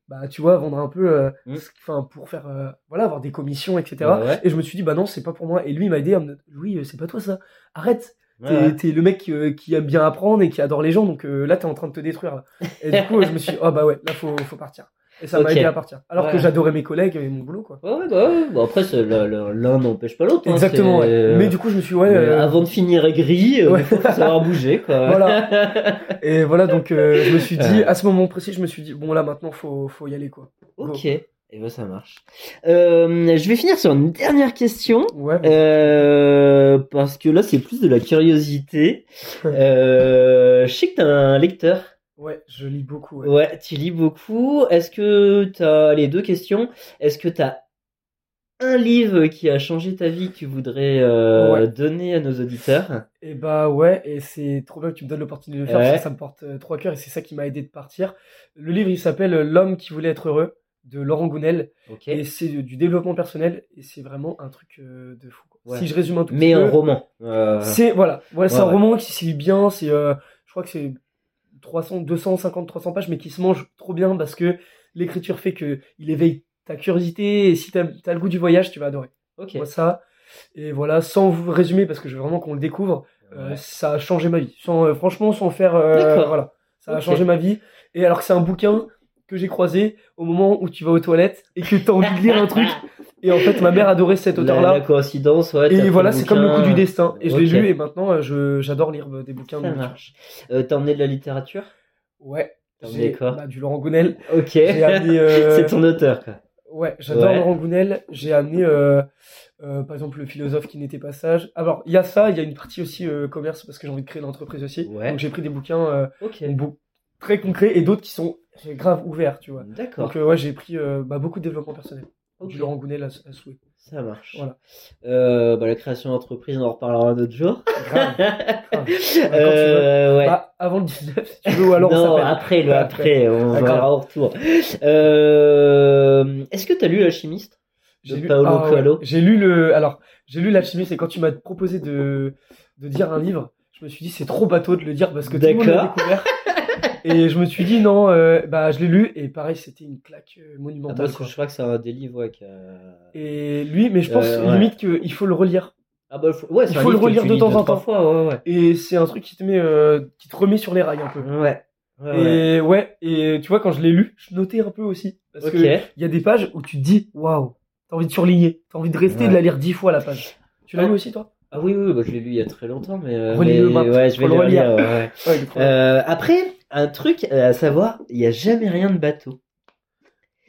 Speaker 2: bah, tu vois, vendre un peu, euh,
Speaker 1: Mm.
Speaker 2: ce- enfin, pour faire, euh, voilà, avoir des commissions, etc.
Speaker 1: Ouais, ouais.
Speaker 2: Et je me suis dit, bah non, c'est pas pour moi. Et lui, il m'a me, oui, euh, c'est pas toi ça. Arrête.
Speaker 1: Ouais,
Speaker 2: T'es
Speaker 1: ouais.
Speaker 2: t'es le mec euh, qui aime bien apprendre et qui adore les gens, donc euh, là, t'es en train de te détruire. Là. Et du coup, je me suis dit, oh bah ouais, là, faut, faut partir. Et ça m'a aidé à partir. Alors que j'adorais mes collègues et mon boulot, quoi.
Speaker 1: Ouais, bah ouais. Bon, après, l'un n'empêche pas l'autre. hein,
Speaker 2: Exactement, ouais. Mais du coup, je me suis ouais, euh,
Speaker 1: Avant de finir aigri, euh, il faut savoir bouger, quoi.
Speaker 2: Voilà. Et voilà, donc euh, je me suis dit, à ce moment précis, je me suis dit, bon là maintenant, faut, faut y aller quoi.
Speaker 1: ok. Et ben ça marche. Euh, je vais finir sur une dernière question.
Speaker 2: Ouais.
Speaker 1: Euh, parce que là, c'est plus de la curiosité. Euh, je sais que t'es un lecteur.
Speaker 2: Ouais, je lis beaucoup. Ouais.
Speaker 1: Ouais, tu lis beaucoup. Est-ce que t'as les deux questions? Est-ce que t'as un livre qui a changé ta vie que tu voudrais euh,
Speaker 2: Ouais.
Speaker 1: donner à nos auditeurs?
Speaker 2: Et bah ouais, et c'est trop bien que tu me donnes l'opportunité de le faire
Speaker 1: Ouais.
Speaker 2: parce que ça me porte euh, trop à cœur et c'est ça qui m'a aidé de partir. Le livre, il s'appelle L'homme qui voulait être heureux de Laurent Gounel et c'est du développement personnel et c'est vraiment un truc euh, de fou.
Speaker 1: Ouais.
Speaker 2: Si je résume un tout
Speaker 1: Mais
Speaker 2: petit
Speaker 1: un
Speaker 2: peu,
Speaker 1: roman. Euh,
Speaker 2: c'est voilà, ouais, c'est un roman qui se lit bien, c'est euh, je crois que c'est 300 250 300 pages mais qui se mange trop bien parce que l'écriture fait que il éveille ta curiosité et si t'as as le goût du voyage, tu vas adorer.
Speaker 1: Ok.
Speaker 2: Moi, ça. Et voilà, sans vous résumer, parce que je veux vraiment qu'on le découvre, euh, ça a changé ma vie. Sans, euh, franchement, sans faire. euh,
Speaker 1: D'accord.
Speaker 2: voilà. Ça a changé ma vie. Et alors que c'est un bouquin que j'ai croisé au moment où tu vas aux toilettes et que tu as envie de lire un truc. Et en fait, ma mère adorait cet auteur-là.
Speaker 1: la coïncidence, ouais. t'as
Speaker 2: Et voilà, c'est comme le coup du destin. Et je l'ai lu et maintenant, euh, je, j'adore lire euh, des bouquins.
Speaker 1: Ça
Speaker 2: de
Speaker 1: marche. Euh, T'as emmené de la littérature?
Speaker 2: Ouais.
Speaker 1: T'as emmené quoi?
Speaker 2: bah, Du Laurent Gounel.
Speaker 1: Ok.
Speaker 2: J'ai amené. euh,
Speaker 1: C'est ton auteur, quoi.
Speaker 2: Ouais, j'adore
Speaker 1: Ouais.
Speaker 2: Laurent Gounel. J'ai amené, euh, euh, par exemple, le philosophe qui n'était pas sage. Alors, il y a ça, il y a une partie aussi euh, commerce parce que j'ai envie de créer l'entreprise aussi.
Speaker 1: Ouais.
Speaker 2: Donc, j'ai pris des bouquins euh,
Speaker 1: Ok.
Speaker 2: Très concrets et d'autres qui sont grave ouverts, tu vois.
Speaker 1: D'accord.
Speaker 2: Donc, euh, ouais, j'ai pris euh, bah, beaucoup de développement personnel. Du Laurent à, à souhait.
Speaker 1: Ça marche.
Speaker 2: Voilà.
Speaker 1: Euh, bah, la création d'entreprise, on en reparlera un autre jour.
Speaker 2: Grave. grave.
Speaker 1: Euh, ouais.
Speaker 2: Bah, avant le 19, si tu veux, ou alors on
Speaker 1: non, après, le après, on verra au retour. Euh, Est-ce que t'as lu L'Alchimiste
Speaker 2: J'ai
Speaker 1: de
Speaker 2: lu,
Speaker 1: Paolo
Speaker 2: ah ouais,
Speaker 1: Coelho?
Speaker 2: J'ai lu le. Alors, j'ai lu l'alchimiste et quand tu m'as proposé de, de dire un livre, je me suis dit c'est trop bateau de le dire parce que tout le monde l'a découvert. et je me suis dit non, euh, bah je l'ai lu et pareil, c'était une claque euh,
Speaker 1: Ah,
Speaker 2: monumentale. quoi.
Speaker 1: je crois que c'est un des livres ouais, qui a-
Speaker 2: Et lui, mais je pense
Speaker 1: Euh, ouais.
Speaker 2: limite qu'il faut le relire.
Speaker 1: Ah bah, faut... ouais, c'est
Speaker 2: Il
Speaker 1: un
Speaker 2: faut le relire de temps en temps.
Speaker 1: fois, ouais,
Speaker 2: Et c'est un truc qui te met, euh, qui te remet sur les rails un peu.
Speaker 1: ouais.
Speaker 2: Et ouais, et tu vois, quand je l'ai lu, je notais un peu aussi. Parce
Speaker 1: Ok.
Speaker 2: que il y a des pages où tu te dis, waouh, t'as envie de surligner, t'as envie de rester de la lire dix fois la page. Tu l'as
Speaker 1: Ah.
Speaker 2: lu aussi, toi?
Speaker 1: Ah oui, oui, bah, je l'ai lu il y a très longtemps, mais, euh, mais- ouais, je vais
Speaker 2: le
Speaker 1: relire. ouais, ouais. Euh, après, un truc à savoir, il n'y a jamais rien de bateau.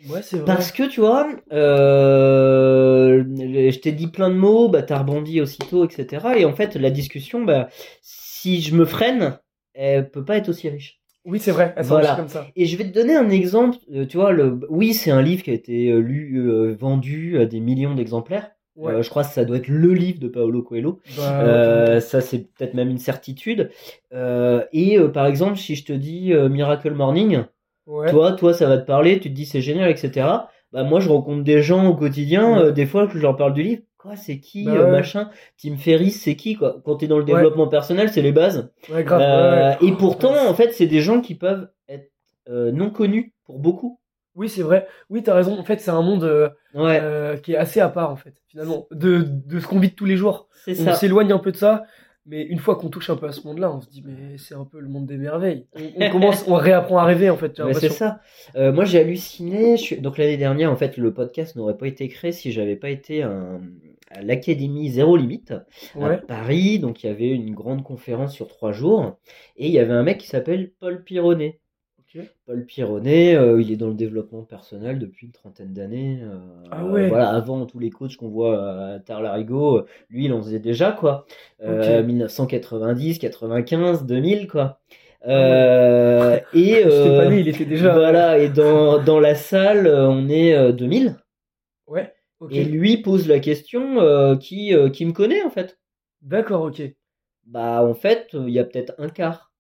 Speaker 2: Ouais, c'est vrai.
Speaker 1: Parce que tu vois, euh, je t'ai dit plein de mots, bah t'as rebondi aussitôt, etc. Et en fait, la discussion, bah, si je me freine, elle peut pas être aussi riche.
Speaker 2: Oui, c'est vrai. Elle
Speaker 1: Voilà.
Speaker 2: comme ça.
Speaker 1: Et je vais te donner un exemple. euh, tu vois, le, oui, c'est un livre qui a été euh, lu, euh, vendu à des millions d'exemplaires.
Speaker 2: Ouais.
Speaker 1: Euh, je crois que ça doit être le livre de Paolo Coelho.
Speaker 2: Bah,
Speaker 1: Euh, ça, c'est peut-être même une certitude. Euh, et euh, par exemple, si je te dis euh, Miracle Morning,
Speaker 2: ouais.
Speaker 1: toi, toi, ça va te parler, tu te dis c'est génial, etc. Bah moi, je rencontre des gens au quotidien,
Speaker 2: Ouais.
Speaker 1: euh, des fois que je leur parle du livre. Quoi, c'est qui,
Speaker 2: Bah
Speaker 1: machin, Tim Ferriss, c'est qui, quoi? Quand t'es dans le développement personnel, c'est les bases.
Speaker 2: Ouais, grave.
Speaker 1: Euh. Et pourtant, en fait, c'est des gens qui peuvent être euh, non connus pour beaucoup.
Speaker 2: Oui, c'est vrai. Oui, t'as raison. En fait, c'est un monde euh,
Speaker 1: Ouais,
Speaker 2: euh, qui est assez à part, en fait, finalement, de, de ce qu'on vit de tous les jours.
Speaker 1: c'est
Speaker 2: On s'éloigne un peu de ça, mais une fois qu'on touche un peu à ce monde-là, on se dit, mais c'est un peu le monde des merveilles. On, on commence, on réapprend à rêver, en fait.
Speaker 1: c'est ça. Euh, moi, j'ai halluciné. Je suis... Donc l'année dernière, en fait, le podcast n'aurait pas été créé si j'avais pas été un- à l'Académie Zéro Limite à. Paris. Donc il y avait une grande conférence sur trois jours et il y avait un mec qui s'appelle Paul Pironnet. Paul Pironnet, euh, il est dans le développement personnel depuis une trentaine d'années. euh,
Speaker 2: Ah ouais.
Speaker 1: Voilà, avant tous les coachs qu'on voit à Tarlarigo, lui, il en faisait déjà quoi. Euh,
Speaker 2: Ok.
Speaker 1: 1990, 95, 2000 quoi. Euh, et
Speaker 2: Ah pas il était déjà.
Speaker 1: voilà, et dans, dans la salle, on est euh, 2000.
Speaker 2: Ouais.
Speaker 1: Et lui pose la question qui, qui me connaît en fait.
Speaker 2: D'accord, ok.
Speaker 1: Bah en fait, il y a peut-être un quart.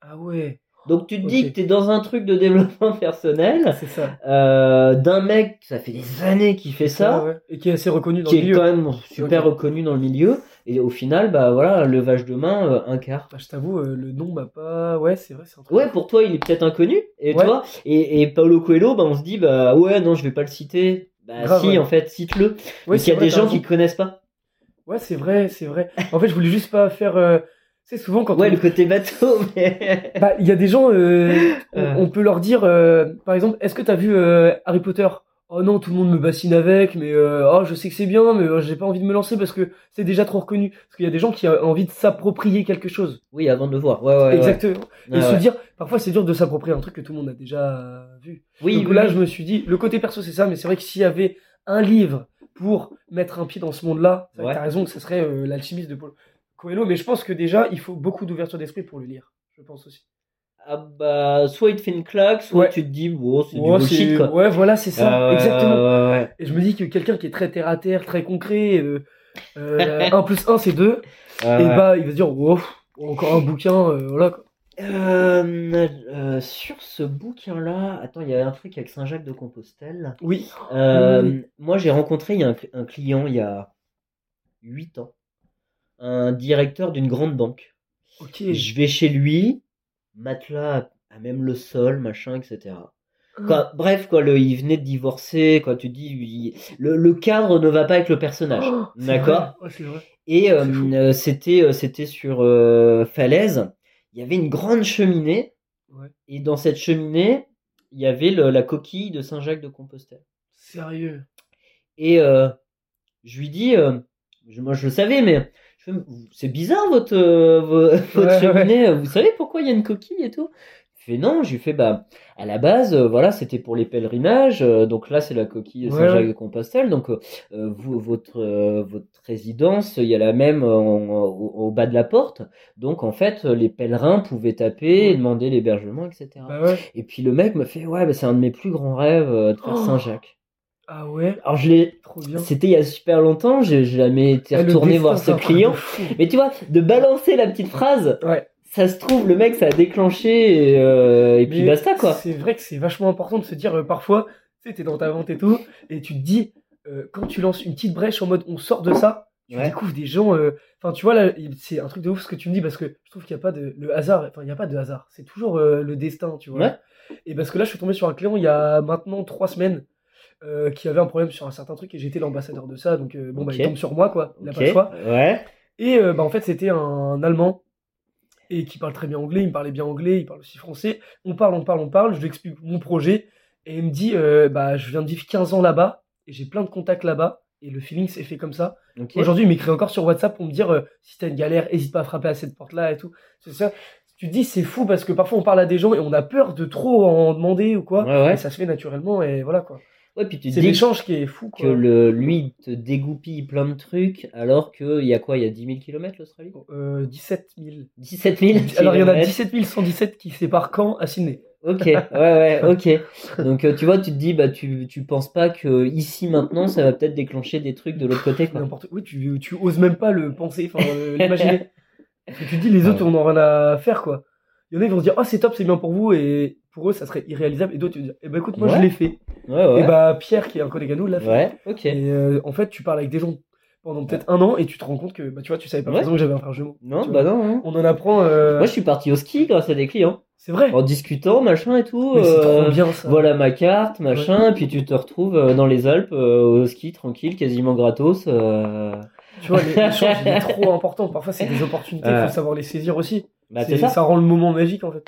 Speaker 2: Ah ouais.
Speaker 1: Donc tu te dis que tu es dans un truc de développement personnel
Speaker 2: C'est ça.
Speaker 1: euh, d'un mec, ça fait des années qu'il fait ça,
Speaker 2: ouais. Et qui est assez reconnu dans
Speaker 1: qui
Speaker 2: le
Speaker 1: est
Speaker 2: milieu.
Speaker 1: quand même super reconnu dans le milieu. Et au final, bah voilà, levage de main, euh, un quart.
Speaker 2: Ah, je t'avoue, euh, le nom m'a pas. Ouais, c'est vrai, c'est un truc.
Speaker 1: Ouais, pour toi, il est peut-être inconnu. Et
Speaker 2: Ouais.
Speaker 1: toi, et, et Paulo Coelho, bah, on se dit, bah ouais, non, je vais pas le citer. Bah
Speaker 2: Grave,
Speaker 1: si, en fait, cite-le.
Speaker 2: Ouais,
Speaker 1: Parce qu'il y a
Speaker 2: vrai,
Speaker 1: des gens qui connaissent pas.
Speaker 2: Ouais, c'est vrai, c'est vrai. En fait, je voulais juste pas faire. Sais, souvent quand
Speaker 1: Ouais,
Speaker 2: on-
Speaker 1: le côté bateau, mais.
Speaker 2: Bah, il y a des gens, euh, on,
Speaker 1: Euh.
Speaker 2: on peut leur dire, euh, par exemple, est-ce que t'as vu euh, Harry Potter? Oh non, tout le monde me bassine avec, mais euh, oh, je sais que c'est bien, mais euh, j'ai pas envie de me lancer parce que c'est déjà trop reconnu. Parce qu'il y a des gens qui ont envie de s'approprier quelque chose.
Speaker 1: Oui, avant de le voir. Ouais, ouais. ouais.
Speaker 2: Exactement.
Speaker 1: Ouais,
Speaker 2: Et se
Speaker 1: ouais.
Speaker 2: dire, parfois c'est dur de s'approprier un truc que tout le monde a déjà vu.
Speaker 1: Oui,
Speaker 2: Donc
Speaker 1: oui,
Speaker 2: là,
Speaker 1: oui.
Speaker 2: je me suis dit, le côté perso, c'est ça, mais c'est vrai que s'il y avait un livre pour mettre un pied dans ce monde-là, c'est t'as raison que ce serait euh, l'alchimiste de Paul Coelho, mais je pense que déjà, il faut beaucoup d'ouverture d'esprit pour le lire. Je pense aussi.
Speaker 1: Ah bah, soit il te fait une claque, soit
Speaker 2: Ouais.
Speaker 1: tu te dis, bon, c'est du bullshit, quoi.
Speaker 2: ouais, voilà, c'est ça, exactement.
Speaker 1: ouais.
Speaker 2: Et je me dis que quelqu'un qui est très terre à terre, très concret, euh, euh, 1 plus 1 c'est 2,
Speaker 1: Ouais,
Speaker 2: et bah il va se dire, wow, encore un bouquin, euh, voilà quoi.
Speaker 1: Euh, euh, sur ce bouquin-là, attends, il y a un truc avec Saint-Jacques de Compostelle.
Speaker 2: Oui,
Speaker 1: Euh,
Speaker 2: Oui,
Speaker 1: Moi, j'ai rencontré il y a un, un client il y a 8 ans, un directeur d'une grande banque.
Speaker 2: ok.
Speaker 1: Je vais chez lui, matelas à même le sol, machin, etc. Quoi, bref, quoi, le, il venait de divorcer, quoi, tu dis, il- le, le cadre ne va pas avec le personnage,
Speaker 2: Oh,
Speaker 1: d'accord?
Speaker 2: Ouais.
Speaker 1: Et euh, euh, c'était euh, c'était sur euh, falaise, il y avait une grande cheminée,
Speaker 2: Ouais.
Speaker 1: et dans cette cheminée, il y avait le- la coquille de Saint-Jacques de Compostelle.
Speaker 2: Sérieux?
Speaker 1: Et je lui dis, je- moi je le savais, mais c'est bizarre votre, euh, vo- votre
Speaker 2: Ouais,
Speaker 1: cheminée. Vous savez pourquoi il y a une coquille et tout? Il fait non. Je lui fais bah à la base, euh, voilà, c'était pour les pèlerinages. euh, donc là, c'est la coquille Saint-Jacques de Compostelle. Donc euh, vous, votre euh, votre résidence, il y a la même en- au, au bas de la porte. Donc en fait, les pèlerins pouvaient taper et demander l'hébergement, etc.
Speaker 2: Bah ouais.
Speaker 1: Et puis le mec me fait ouais, bah, c'est un de mes plus grands rêves euh, de faire
Speaker 2: Oh.
Speaker 1: Saint-Jacques.
Speaker 2: Ah ouais?
Speaker 1: Alors je l'ai
Speaker 2: Trop bien.
Speaker 1: c'était il y a super longtemps, j'ai jamais été
Speaker 2: Ah,
Speaker 1: retourné voir ce client. Mais tu vois, de balancer la petite phrase,
Speaker 2: Ouais.
Speaker 1: ça se trouve, le mec, ça a déclenché et, euh, et puis basta quoi.
Speaker 2: C'est vrai que c'est vachement important de se dire euh, parfois, tu sais, t'es dans ta vente et tout, et tu te dis, euh, quand tu lances une petite brèche en mode on sort de ça, tu
Speaker 1: Ouais.
Speaker 2: découvres des gens. euh, Enfin, tu vois, là, c'est un truc de ouf ce que tu me dis parce que je trouve qu'il n'y a pas de. Le hasard, enfin, il n'y a pas de hasard. C'est toujours le destin, tu vois.
Speaker 1: Ouais.
Speaker 2: Et parce que là, je suis tombé sur un client il y a maintenant trois semaines. Euh, qui avait un problème sur un certain truc et j'étais l'ambassadeur de ça donc euh, bon bah il tombe sur moi quoi il a
Speaker 1: Ok,
Speaker 2: pas le choix
Speaker 1: Ouais.
Speaker 2: et euh, bah, en fait, c'était un Allemand et qui parle très bien anglais. Il me parlait bien anglais, il parle aussi français. On parle, on parle, on parle. Je lui explique mon projet et il me dit bah, Je viens de vivre 15 ans là-bas et j'ai plein de contacts là-bas. Et le feeling s'est fait comme ça. Aujourd'hui, il m'écrit encore sur WhatsApp pour me dire euh, Si t'as une galère, hésite pas à frapper à cette porte-là et tout. C'est ça. Tu te dis, c'est fou parce que parfois on parle à des gens et on a peur de trop en demander ou quoi.
Speaker 1: Ouais, ouais.
Speaker 2: Et ça se fait naturellement et voilà quoi.
Speaker 1: Ouais, puis tu te
Speaker 2: C'est l'échange qui est fou
Speaker 1: que
Speaker 2: quoi.
Speaker 1: le, lui, te dégoupille plein de trucs, alors qu'il y a quoi? Il y a 10 000 km l'Australie?
Speaker 2: Euh, 17 000.
Speaker 1: 17 000
Speaker 2: Alors il y en a
Speaker 1: kilomètres.
Speaker 2: 17 117 qui séparent Caen à Sydney.
Speaker 1: Ok, ouais, ouais, ok. Donc euh, tu vois, tu te dis, bah tu, tu penses pas que ici maintenant, ça va peut-être déclencher des trucs de l'autre côté, quoi.
Speaker 2: Oui, tu, tu oses même pas le penser, enfin euh, l'imaginer. Que tu te dis, les autres, on en a rien à faire, quoi. Il y en a, ils vont se dire, ah, c'est top, c'est bien pour vous, et pour eux, ça serait irréalisable. Et d'autres, tu vas dire, eh ben écoute, moi,
Speaker 1: Ouais.
Speaker 2: je l'ai fait.
Speaker 1: Ouais, ouais.
Speaker 2: Et bah, Pierre, qui est un collègue à nous, l'a fait.
Speaker 1: ouais, ok.
Speaker 2: Et euh, en fait, tu parles avec des gens pendant peut-être un an, et tu te rends compte que, bah, tu vois, tu savais pas
Speaker 1: Ouais.
Speaker 2: forcément que j'avais un frère jumeau.
Speaker 1: Non, bah non. non.
Speaker 2: On en apprend. euh,
Speaker 1: Moi, je suis parti au ski grâce à des clients.
Speaker 2: C'est vrai.
Speaker 1: En discutant, machin et tout.
Speaker 2: Mais c'est
Speaker 1: euh,
Speaker 2: trop bien, ça.
Speaker 1: Voilà ma carte, machin, puis tu te retrouves euh, dans les Alpes euh, au ski tranquille, quasiment gratos. euh,
Speaker 2: Tu vois, l'échange, il est trop important. Parfois, c'est des opportunités, il faut savoir les saisir aussi.
Speaker 1: Bah,
Speaker 2: C'est-
Speaker 1: ça.
Speaker 2: ça rend le moment magique en fait.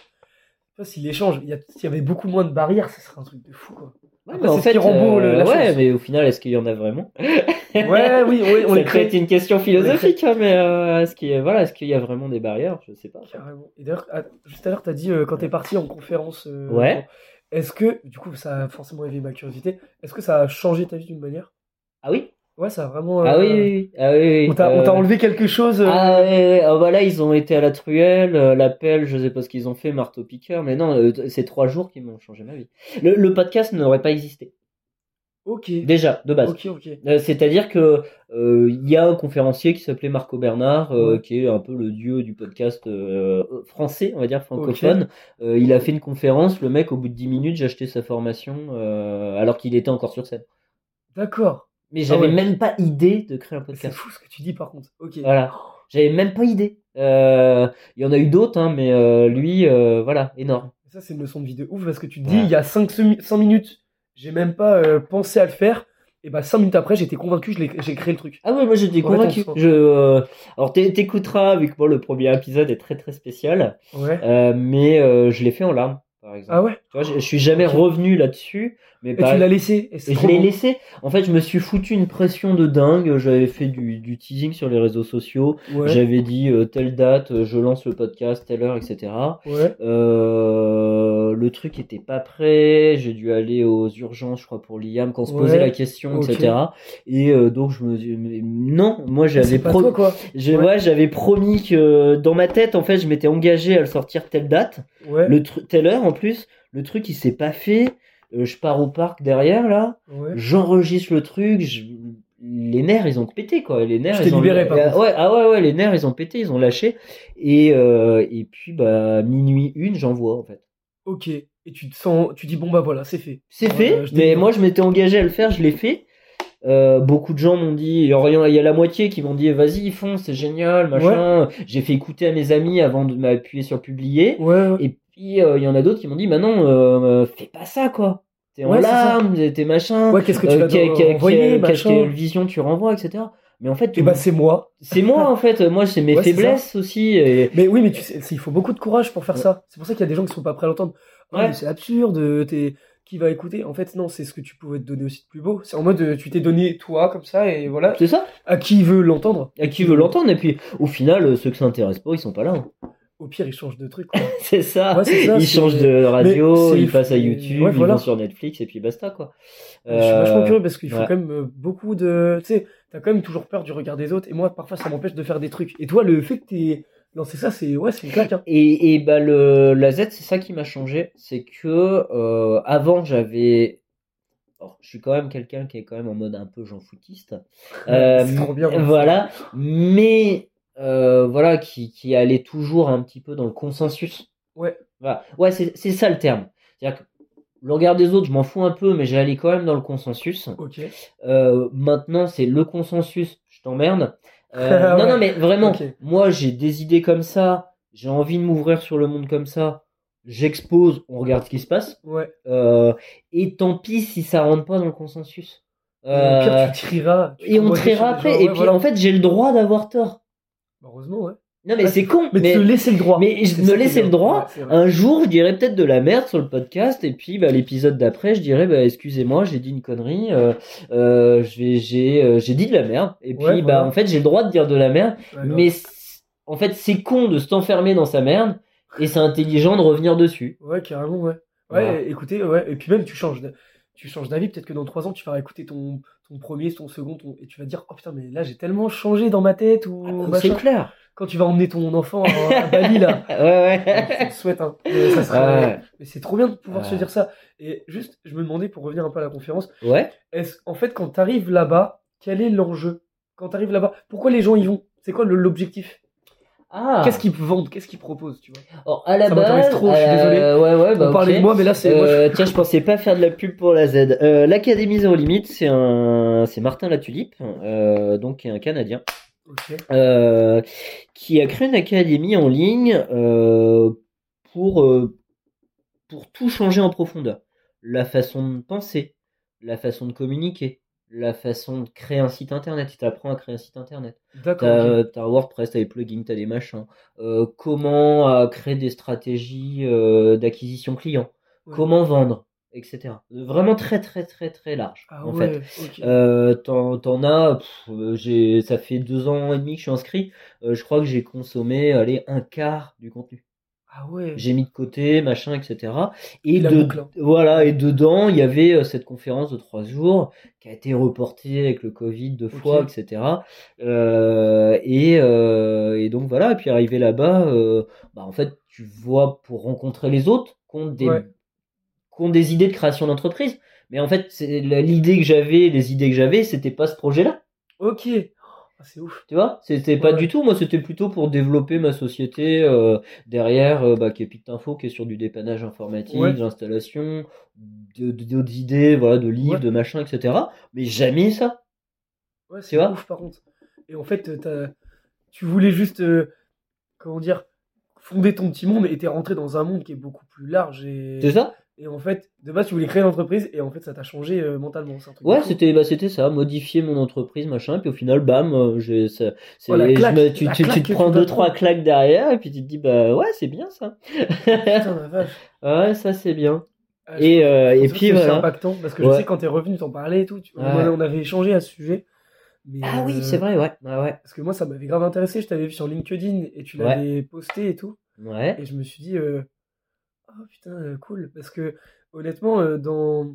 Speaker 2: Si l'échange, il y, a- s'il y avait beaucoup moins de barrières, ce serait un truc de fou quoi.
Speaker 1: Ouais,
Speaker 2: Après,
Speaker 1: mais en
Speaker 2: c'est ce qui
Speaker 1: fait,
Speaker 2: rend beau, le- la
Speaker 1: ouais,
Speaker 2: chose.
Speaker 1: mais au final, est-ce qu'il y en a vraiment?
Speaker 2: Ouais, oui, oui, on
Speaker 1: Ça
Speaker 2: crée.
Speaker 1: une question philosophique, hein, mais euh, est-ce qu'il y a, voilà, est-ce qu'il y a vraiment des barrières? Je sais pas.
Speaker 2: Carrément. Et d'ailleurs, ah, juste à l'heure, t'as dit euh, quand t'es parti en conférence. euh,
Speaker 1: Ouais.
Speaker 2: Est-ce que, du coup, ça a forcément éveillé ma curiosité. Est-ce que ça a changé ta vie d'une manière?
Speaker 1: Ah oui
Speaker 2: Ouais, ça a vraiment.
Speaker 1: Ah
Speaker 2: euh,
Speaker 1: oui, oui, oui. Ah oui, oui.
Speaker 2: On t'a on t'a
Speaker 1: Euh,
Speaker 2: enlevé quelque chose. euh,
Speaker 1: Ah ouais, ouais. Ah, voilà, ils ont été à la truelle, euh, l'appel, je sais pas ce qu'ils ont fait, marteau piqueur, mais non, euh, c'est trois jours qui m'ont changé ma vie. Le, le podcast n'aurait pas existé,
Speaker 2: Ok.
Speaker 1: déjà, de base.
Speaker 2: Ok, ok.
Speaker 1: C'est-à-dire que euh, il y a un conférencier qui s'appelait Marco Bernard, euh,
Speaker 2: Ouais.
Speaker 1: qui est un peu le dieu du podcast euh, français, on va dire francophone. Euh, il a fait une conférence, le mec, au bout de 10 minutes, j'ai acheté sa formation, euh, alors qu'il était encore sur scène.
Speaker 2: D'accord.
Speaker 1: Mais j'avais
Speaker 2: Ah ouais.
Speaker 1: même pas idée de créer un
Speaker 2: C'est
Speaker 1: podcast.
Speaker 2: fou ce que tu dis par contre. Ok.
Speaker 1: Voilà. J'avais même pas idée. Euh, Il y en a eu d'autres, hein, mais euh, lui, euh, voilà, énorme.
Speaker 2: Ça, c'est une leçon de vie de ouf parce que tu te dis,
Speaker 1: Ouais.
Speaker 2: il y a 5, minutes, j'ai même pas euh, pensé à le faire. Et bah, 5 minutes après, j'étais convaincu, j'ai créé le truc.
Speaker 1: Ah ouais, moi j'étais convaincu.
Speaker 2: sens.
Speaker 1: Je, euh, alors t'é- t'écouteras, vu que moi le premier épisode est très très spécial,
Speaker 2: Ouais.
Speaker 1: euh, mais euh, je l'ai fait en larmes, par exemple.
Speaker 2: Ah ouais?
Speaker 1: Tu vois, je, je suis jamais revenu là-dessus, mais
Speaker 2: Et tu l'as laissé. Et
Speaker 1: je l'ai laissé. En fait, je me suis foutu une pression de dingue. J'avais fait du, du teasing sur les réseaux sociaux.
Speaker 2: Ouais.
Speaker 1: J'avais dit euh, telle date, euh, je lance le podcast, telle heure, etc.
Speaker 2: Ouais.
Speaker 1: Euh, le truc était pas prêt. J'ai dû aller aux urgences, je crois, pour Liam, quand on se
Speaker 2: Ouais.
Speaker 1: posait la question, etc. Et euh, donc je me dis mais non, moi j'avais
Speaker 2: C'est pas
Speaker 1: pro-
Speaker 2: toi, quoi.
Speaker 1: j'ai-
Speaker 2: Ouais.
Speaker 1: ouais, j'avais promis que dans ma tête, en fait, je m'étais engagé à le sortir telle date,
Speaker 2: Ouais.
Speaker 1: le telle heure en plus. Le truc, il s'est pas fait. Euh, je pars au parc derrière là
Speaker 2: Ouais.
Speaker 1: j'enregistre le truc, je- les nerfs ils ont pété quoi, les nerfs ils ont
Speaker 2: libéré, par
Speaker 1: Ah,
Speaker 2: contre.
Speaker 1: ouais, ah ouais ouais, les nerfs ils ont pété, ils ont lâché et euh, et puis bah minuit une j'envoie en fait.
Speaker 2: Ok. Et tu te sens, tu dis, bon, bah voilà, c'est fait.
Speaker 1: C'est fait,
Speaker 2: je
Speaker 1: mais moi je m'étais engagé à le faire, je l'ai fait. Euh, beaucoup de gens m'ont dit, il y a il y a la moitié qui m'ont dit vas-y fonce, c'est génial, machin. J'ai fait écouter à mes amis avant de m'appuyer sur publier.
Speaker 2: Ouais. ouais.
Speaker 1: Et, puis euh, il y en a d'autres qui m'ont dit bah non euh, fais pas ça quoi t'es en
Speaker 2: Ouais, ça.
Speaker 1: larmes t'es machin
Speaker 2: Ouais, qu'est-ce que tu
Speaker 1: euh,
Speaker 2: vas
Speaker 1: quelle vision tu renvoies etc mais en fait
Speaker 2: Et
Speaker 1: tout-
Speaker 2: bah c'est moi.
Speaker 1: c'est moi en fait moi c'est mes
Speaker 2: Ouais,
Speaker 1: faiblesses aussi et
Speaker 2: Mais oui, mais tu sais, il faut beaucoup de courage pour faire ça. C'est pour ça qu'il y a des gens qui sont pas prêts à l'entendre. Ah,
Speaker 1: Ouais.
Speaker 2: mais c'est absurde, t'es qui va écouter En fait, non, c'est ce que tu pouvais te donner aussi de plus beau. C'est en mode, euh, tu t'es donné toi comme ça et voilà.
Speaker 1: c'est ça
Speaker 2: À qui veut l'entendre
Speaker 1: à qui veut l'entendre et puis au final euh, ceux qui s'intéressent pas ils sont pas là hein.
Speaker 2: Au pire, ils changent de truc.
Speaker 1: c'est ça
Speaker 2: Ouais, c'est ça,
Speaker 1: ils
Speaker 2: c'est-
Speaker 1: changent de radio
Speaker 2: c'est-
Speaker 1: ils passent à YouTube
Speaker 2: Ouais,
Speaker 1: ils
Speaker 2: voilà.
Speaker 1: vont sur Netflix et puis basta quoi
Speaker 2: Je suis vachement
Speaker 1: Euh,
Speaker 2: curieux parce qu'il faut
Speaker 1: ouais.
Speaker 2: quand même euh, beaucoup de. Tu sais, t'as quand même toujours peur du regard des autres et moi, parfois, ça m'empêche de faire des trucs. Et toi, le fait que t'aies lancé ça, c'est ouais, c'est une claque. Hein.
Speaker 1: Et, et bah le la Z c'est ça qui m'a changé, c'est que euh, avant j'avais alors, je suis quand même quelqu'un qui est quand même en mode un peu Jean foutiste. Euh,
Speaker 2: C'est trop bien.
Speaker 1: Voilà, mais voilà qui qui allait toujours un petit peu dans le consensus.
Speaker 2: Ouais.
Speaker 1: Voilà. Ouais, c'est ça le terme. C'est-à-dire que le regard des autres, je m'en fous un peu, mais j'allais quand même dans le consensus.
Speaker 2: Ok.
Speaker 1: Euh, maintenant, c'est le consensus, je t'emmerde. Euh, non, non, mais vraiment, moi j'ai des idées comme ça, j'ai envie de m'ouvrir sur le monde comme ça, j'expose, on regarde ce qui se passe,
Speaker 2: Ouais.
Speaker 1: euh, et tant pis si ça rentre pas dans le consensus.
Speaker 2: Pire,
Speaker 1: Euh,
Speaker 2: tu trieras. tu
Speaker 1: et on triera après, et puis
Speaker 2: voilà.
Speaker 1: en fait j'ai le droit d'avoir tort.
Speaker 2: Heureusement, ouais.
Speaker 1: Non mais c'est con,
Speaker 2: Mais,
Speaker 1: mais,
Speaker 2: te laisser le droit.
Speaker 1: mais je me laisser le droit,
Speaker 2: Ouais,
Speaker 1: un jour, je dirais peut-être de la merde sur le podcast, et puis bah, l'épisode d'après, je dirais bah, excusez-moi, j'ai dit une connerie, euh, euh, j'ai euh, j'ai dit de la merde, et puis
Speaker 2: Ouais,
Speaker 1: bah en fait j'ai le droit de dire de la merde, mais en fait c'est con de s'enfermer dans sa merde, et c'est intelligent de revenir dessus.
Speaker 2: Ouais, carrément, ouais. Ouais,
Speaker 1: Voilà.
Speaker 2: écoutez, ouais. Et puis même, tu changes de- tu changes d'avis. Peut-être que dans trois ans, tu vas écouter ton, ton premier, ton second, ton... et tu vas dire, oh putain, mais là, j'ai tellement changé dans ma tête ou
Speaker 1: Ah, c'est clair.
Speaker 2: Quand tu vas emmener ton enfant à, à Bali, là.
Speaker 1: Ouais ouais.
Speaker 2: Je te souhaite, hein. Mais, ça serait-
Speaker 1: Ouais.
Speaker 2: mais c'est trop bien de pouvoir
Speaker 1: Ouais.
Speaker 2: se dire ça. Et juste, je me demandais, pour revenir un peu à la conférence,
Speaker 1: Ouais.
Speaker 2: est-ce, en fait, quand t'arrives là-bas, quel est l'enjeu? Quand t'arrives là-bas, pourquoi les gens y vont? C'est quoi le- l'objectif?
Speaker 1: Ah.
Speaker 2: Qu'est-ce qu'ils vendent? Qu'est-ce qu'ils proposent, tu vois?
Speaker 1: Alors, à la
Speaker 2: Ça
Speaker 1: base,
Speaker 2: trop, je suis
Speaker 1: euh,
Speaker 2: désolé.
Speaker 1: Ouais ouais. Bah,
Speaker 2: On parlait
Speaker 1: ok.
Speaker 2: de moi, mais là, c'est, je-
Speaker 1: Euh, tiens, je pensais pas faire de la pub pour la Z. Euh, L'Académie Zéro Limite, c'est un, c'est Martin Latulipe, euh, donc qui est un Canadien, euh, qui a créé une académie en ligne euh, pour euh, pour tout changer en profondeur. La façon de penser, la façon de communiquer, la façon de créer un site internet. Il t'apprend à créer un site internet.
Speaker 2: D'accord.
Speaker 1: T'as WordPress, t'as des plugins, t'as des machins. Euh, comment euh, créer des stratégies euh, d'acquisition client.
Speaker 2: Ouais.
Speaker 1: Comment vendre, etc. Vraiment très très très très large
Speaker 2: Ah
Speaker 1: en
Speaker 2: ouais,
Speaker 1: fait. Euh, T'en as, euh, j'ai, ça fait deux ans et demi que je suis inscrit. Euh, je crois que j'ai consommé, allez, un quart du contenu.
Speaker 2: Ah ouais.
Speaker 1: J'ai mis de côté, machin, etc. Et de, voilà, et dedans, il y avait euh, cette conférence de trois jours qui a été reportée avec le Covid deux fois, etc. Euh, et, euh, et donc voilà, et puis arrivé là-bas, euh, bah, en fait, tu vois pour rencontrer les autres qui ont des,
Speaker 2: Ouais.
Speaker 1: des idées de création d'entreprise. Mais en fait, l'idée que j'avais, les idées que j'avais, c'était pas ce projet-là.
Speaker 2: Ok. Ah, c'est ouf.
Speaker 1: Tu vois, c'était pas
Speaker 2: Ouais.
Speaker 1: du tout. Moi, c'était plutôt pour développer ma société euh, derrière, euh, bah, qui est Picte Info, qui est sur du dépannage informatique,
Speaker 2: Ouais.
Speaker 1: de l'installation, de- de- d'autres idées, voilà, de livres, de machins, etc. Mais jamais ça.
Speaker 2: Ouais, c'est ouf par contre. Et en fait, tu voulais juste, euh, comment dire, fonder ton petit monde et t'es rentré dans un monde qui est beaucoup plus large. Et,
Speaker 1: C'est ça
Speaker 2: et en fait, de base, tu voulais créer une entreprise et en fait, ça t'a changé euh, mentalement. Un truc
Speaker 1: Ouais, c'était bah, c'était ça, modifier mon entreprise, machin. Puis au final, bam, euh, ça.
Speaker 2: Oh,
Speaker 1: je me- tu, te prends deux trois claques derrière et puis tu te dis bah ouais, c'est bien ça.
Speaker 2: Putain, la vache.
Speaker 1: ouais, ça c'est bien.
Speaker 2: Ah,
Speaker 1: Et, euh, et puis
Speaker 2: que c'est
Speaker 1: voilà.
Speaker 2: impactant parce que je sais quand t'es revenu, t'en parlais et tout. tu-
Speaker 1: Ouais.
Speaker 2: On, avait échangé à ce sujet. Mais,
Speaker 1: Ah oui,
Speaker 2: euh,
Speaker 1: c'est vrai, ouais, ouais, ouais.
Speaker 2: Parce que moi, ça m'avait grave intéressé. Je t'avais vu sur LinkedIn et tu l'avais posté et tout.
Speaker 1: Ouais.
Speaker 2: Et je me suis dit, oh putain, euh, cool. Parce que honnêtement, euh, dans,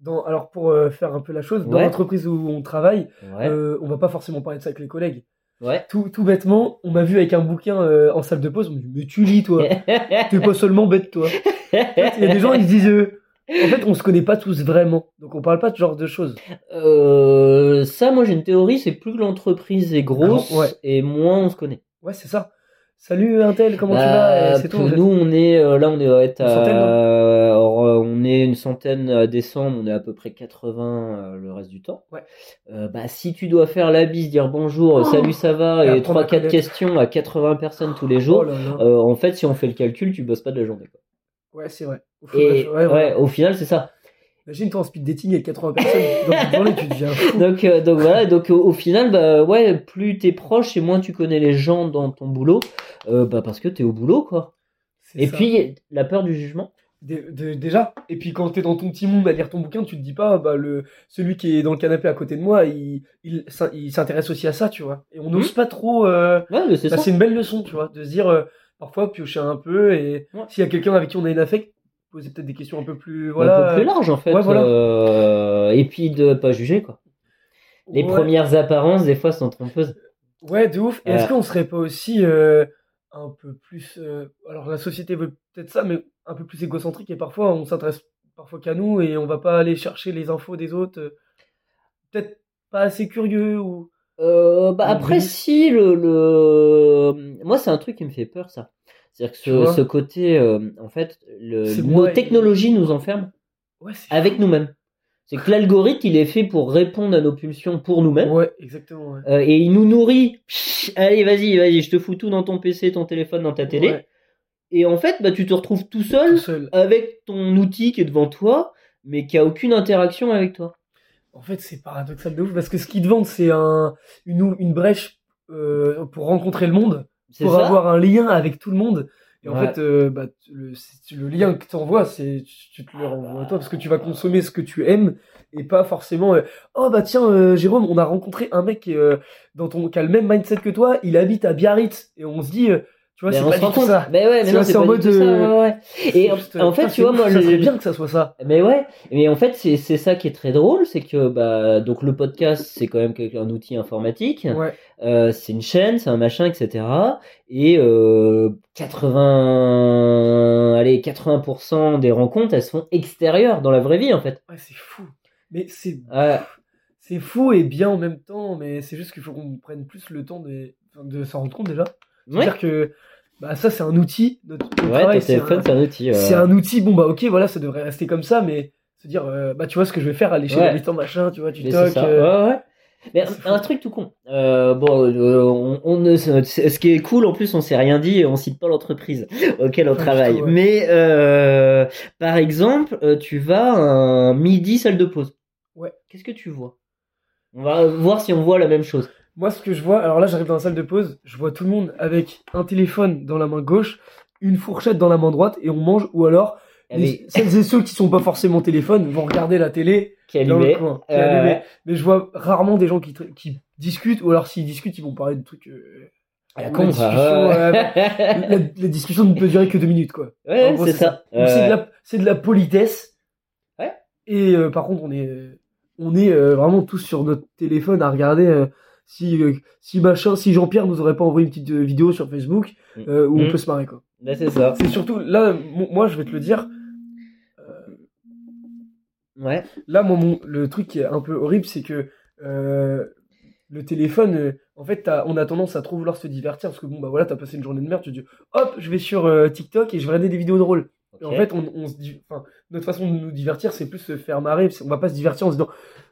Speaker 2: dans, alors pour euh, faire un peu la chose, dans
Speaker 1: Ouais.
Speaker 2: l'entreprise où on travaille,
Speaker 1: Ouais.
Speaker 2: euh, on va pas forcément parler de ça avec les collègues.
Speaker 1: Ouais.
Speaker 2: Tout, tout bêtement, on m'a vu avec un bouquin euh, en salle de pause, on me dit, mais tu lis toi, t'es pas seulement bête toi. Il y a des gens, ils se disent, en fait, on se connaît pas tous vraiment, donc on parle pas de ce genre de choses.
Speaker 1: Euh, ça, moi j'ai une théorie, c'est plus que l'entreprise est grosse et moins on se connaît.
Speaker 2: Ouais, c'est ça. Salut Intel, comment tu
Speaker 1: Bah,
Speaker 2: vas? C'est tout. en fait.
Speaker 1: Nous, on est euh, là, on est, ouais,
Speaker 2: Une centaine,
Speaker 1: à- alors, euh, on est une centaine à décembre, on est à peu près 80 euh, le reste du temps.
Speaker 2: Ouais.
Speaker 1: Euh, bah, si tu dois faire la bise, dire bonjour,
Speaker 2: Oh
Speaker 1: salut, ça va,
Speaker 2: Et
Speaker 1: et
Speaker 2: apprendre
Speaker 1: trois
Speaker 2: à
Speaker 1: quatre
Speaker 2: connaître.
Speaker 1: questions à 80 personnes tous les jours.
Speaker 2: Oh là là.
Speaker 1: euh, en fait, si on fait le calcul, tu bosses pas de la journée. quoi.
Speaker 2: Ouais, c'est vrai. Au
Speaker 1: Et
Speaker 2: ouais,
Speaker 1: ouais. au final, c'est ça.
Speaker 2: Imagine toi en speed dating avec 80 personnes dans journée, tu deviens fou.
Speaker 1: Donc, euh, donc voilà, donc au, au final, bah ouais, plus t'es proche et moins tu connais les gens dans ton boulot, euh, bah parce que t'es au boulot, quoi. Et
Speaker 2: ça.
Speaker 1: puis la peur du jugement.
Speaker 2: Dé- dé- déjà, et puis quand t'es dans ton petit monde à lire ton bouquin, tu te dis pas, bah le celui qui est dans le canapé à côté de moi, il, il, il s'intéresse aussi à ça, tu vois. Et on n'ose pas trop. euh,
Speaker 1: Ouais, c'est
Speaker 2: bah,
Speaker 1: ça.
Speaker 2: c'est une belle leçon, tu vois, de se dire euh, parfois piocher un peu et
Speaker 1: Ouais.
Speaker 2: s'il y a quelqu'un avec qui on a une affect, poser peut-être des questions un peu plus
Speaker 1: un
Speaker 2: voilà.
Speaker 1: peu plus large en fait.
Speaker 2: Ouais, voilà.
Speaker 1: euh, et puis de pas juger quoi. Les
Speaker 2: ouais,
Speaker 1: premières apparences des fois sont trompeuses.
Speaker 2: Ouais, de ouf. Est-ce qu'on serait pas aussi euh, un peu plus euh, alors la société veut peut-être ça, mais un peu plus égocentrique et parfois on s'intéresse parfois qu'à nous et on va pas aller chercher les infos des autres. peut-être pas assez curieux ou
Speaker 1: bah après si le, le moi c'est un truc qui me fait peur ça. C'est-à-dire que ce, côté euh, en fait le, nos
Speaker 2: moi
Speaker 1: technologies nous enferment
Speaker 2: ouais,
Speaker 1: avec nous-mêmes. C'est que l'algorithme il est fait pour répondre à nos pulsions pour nous-mêmes.
Speaker 2: Ouais, exactement. Ouais.
Speaker 1: Euh, et il nous nourrit. Psh, allez, vas-y, vas-y, je te fous tout dans ton PC, ton téléphone, dans ta télé.
Speaker 2: Ouais,
Speaker 1: Et en fait, bah, tu te retrouves tout seul
Speaker 2: tout seul.
Speaker 1: avec ton outil qui est devant toi, mais qui a aucune interaction avec toi.
Speaker 2: En fait, c'est paradoxal de ouf parce que ce qu'ils te vendent, c'est un une, brèche euh, pour rencontrer le monde, pour
Speaker 1: ça
Speaker 2: avoir un lien avec tout le monde. Et en
Speaker 1: Ouais.
Speaker 2: fait, euh, bah, le, le lien que tu envoies, c'est tu, tu te le renvoies à toi parce que tu vas consommer ce que tu aimes et pas forcément. euh, oh bah tiens, euh, Jérôme, on a rencontré un mec euh, dans ton, qui a le même mindset que toi. Il habite à Biarritz et on se dit, euh, tu vois,
Speaker 1: Mais
Speaker 2: c'est
Speaker 1: on
Speaker 2: pas
Speaker 1: se rend compte.
Speaker 2: ça.
Speaker 1: Mais ouais, mais non, c'est pas
Speaker 2: mode,
Speaker 1: du tout ça.
Speaker 2: euh,
Speaker 1: ouais, ouais. Et en, en fait,
Speaker 2: putain,
Speaker 1: tu vois, moi,
Speaker 2: ça
Speaker 1: le-
Speaker 2: bien que ça soit ça.
Speaker 1: Mais ouais, mais en fait, c'est c'est ça qui est très drôle, c'est que bah donc le podcast, c'est quand même un outil informatique.
Speaker 2: Ouais.
Speaker 1: Euh, c'est une chaîne, c'est un machin, etc. Et euh, 80, allez, 80% des rencontres, elles se font extérieures dans la vraie vie, en fait.
Speaker 2: Ouais, c'est fou. Mais c'est
Speaker 1: Ouais.
Speaker 2: c'est fou et bien en même temps, mais c'est juste qu'il faut qu'on prenne plus le temps de, de s'en rendre compte déjà.
Speaker 1: Ouais,
Speaker 2: C'est-à-dire que bah, ça, c'est un outil. Notre, notre
Speaker 1: ouais
Speaker 2: travail,
Speaker 1: ton
Speaker 2: c'est
Speaker 1: téléphone,
Speaker 2: un,
Speaker 1: c'est un outil. euh.
Speaker 2: c'est un outil. Bon, bah, ok, voilà, ça devrait rester comme ça, mais se dire, euh, bah, tu vois ce que je vais faire, aller chez l'habitant, machin, tu vois, tu toques. euh,
Speaker 1: Ouais, ouais. Mais un, truc tout con. Euh, bon, euh, on, ce qui est cool en plus, on s'est rien dit, et on cite pas l'entreprise auquel on travaille.
Speaker 2: ouais.
Speaker 1: Mais euh, par exemple, tu vas un midi salle de pause.
Speaker 2: Ouais.
Speaker 1: Qu'est-ce que tu vois? On va voir si on voit la même chose.
Speaker 2: Moi, ce que je vois, alors là, j'arrive dans la salle de pause, je vois tout le monde avec un téléphone dans la main gauche, une fourchette dans la main droite, et on mange, ou alors, les-
Speaker 1: Avec
Speaker 2: celles et ceux qui sont pas forcément téléphone vont regarder la télé
Speaker 1: qui est
Speaker 2: dans le
Speaker 1: allumé.
Speaker 2: coin, qui est
Speaker 1: Euh,
Speaker 2: allumé. Mais je vois rarement des gens qui, discutent, ou alors s'ils discutent, ils vont parler de trucs. euh,
Speaker 1: la con,
Speaker 2: discussion, euh, la, la discussion ne peut durer que deux minutes, quoi.
Speaker 1: Ouais, c'est ça.
Speaker 2: Donc, C'est de,
Speaker 1: Euh,
Speaker 2: la- c'est de la politesse.
Speaker 1: Ouais.
Speaker 2: Et par contre, on est, on est vraiment tous sur notre téléphone à regarder si, euh, si machin, si Jean-Pierre nous aurait pas envoyé une petite euh, vidéo sur Facebook euh, où
Speaker 1: Mm.
Speaker 2: on peut se marrer, quoi.
Speaker 1: bah, c'est ça.
Speaker 2: C'est surtout là, mo- moi, je vais te le dire.
Speaker 1: Ouais.
Speaker 2: Là, moi, mon, le truc qui est un peu horrible, c'est que euh, le téléphone, en fait, on a tendance à trop vouloir se divertir parce que bon, bah voilà, t'as passé une journée de merde, tu te dis, hop, je vais sur TikTok et je vais regarder des vidéos drôles. Et en fait, on, on se dit, enfin, notre façon de nous divertir, c'est plus se faire marrer. On va pas se divertir en se disant,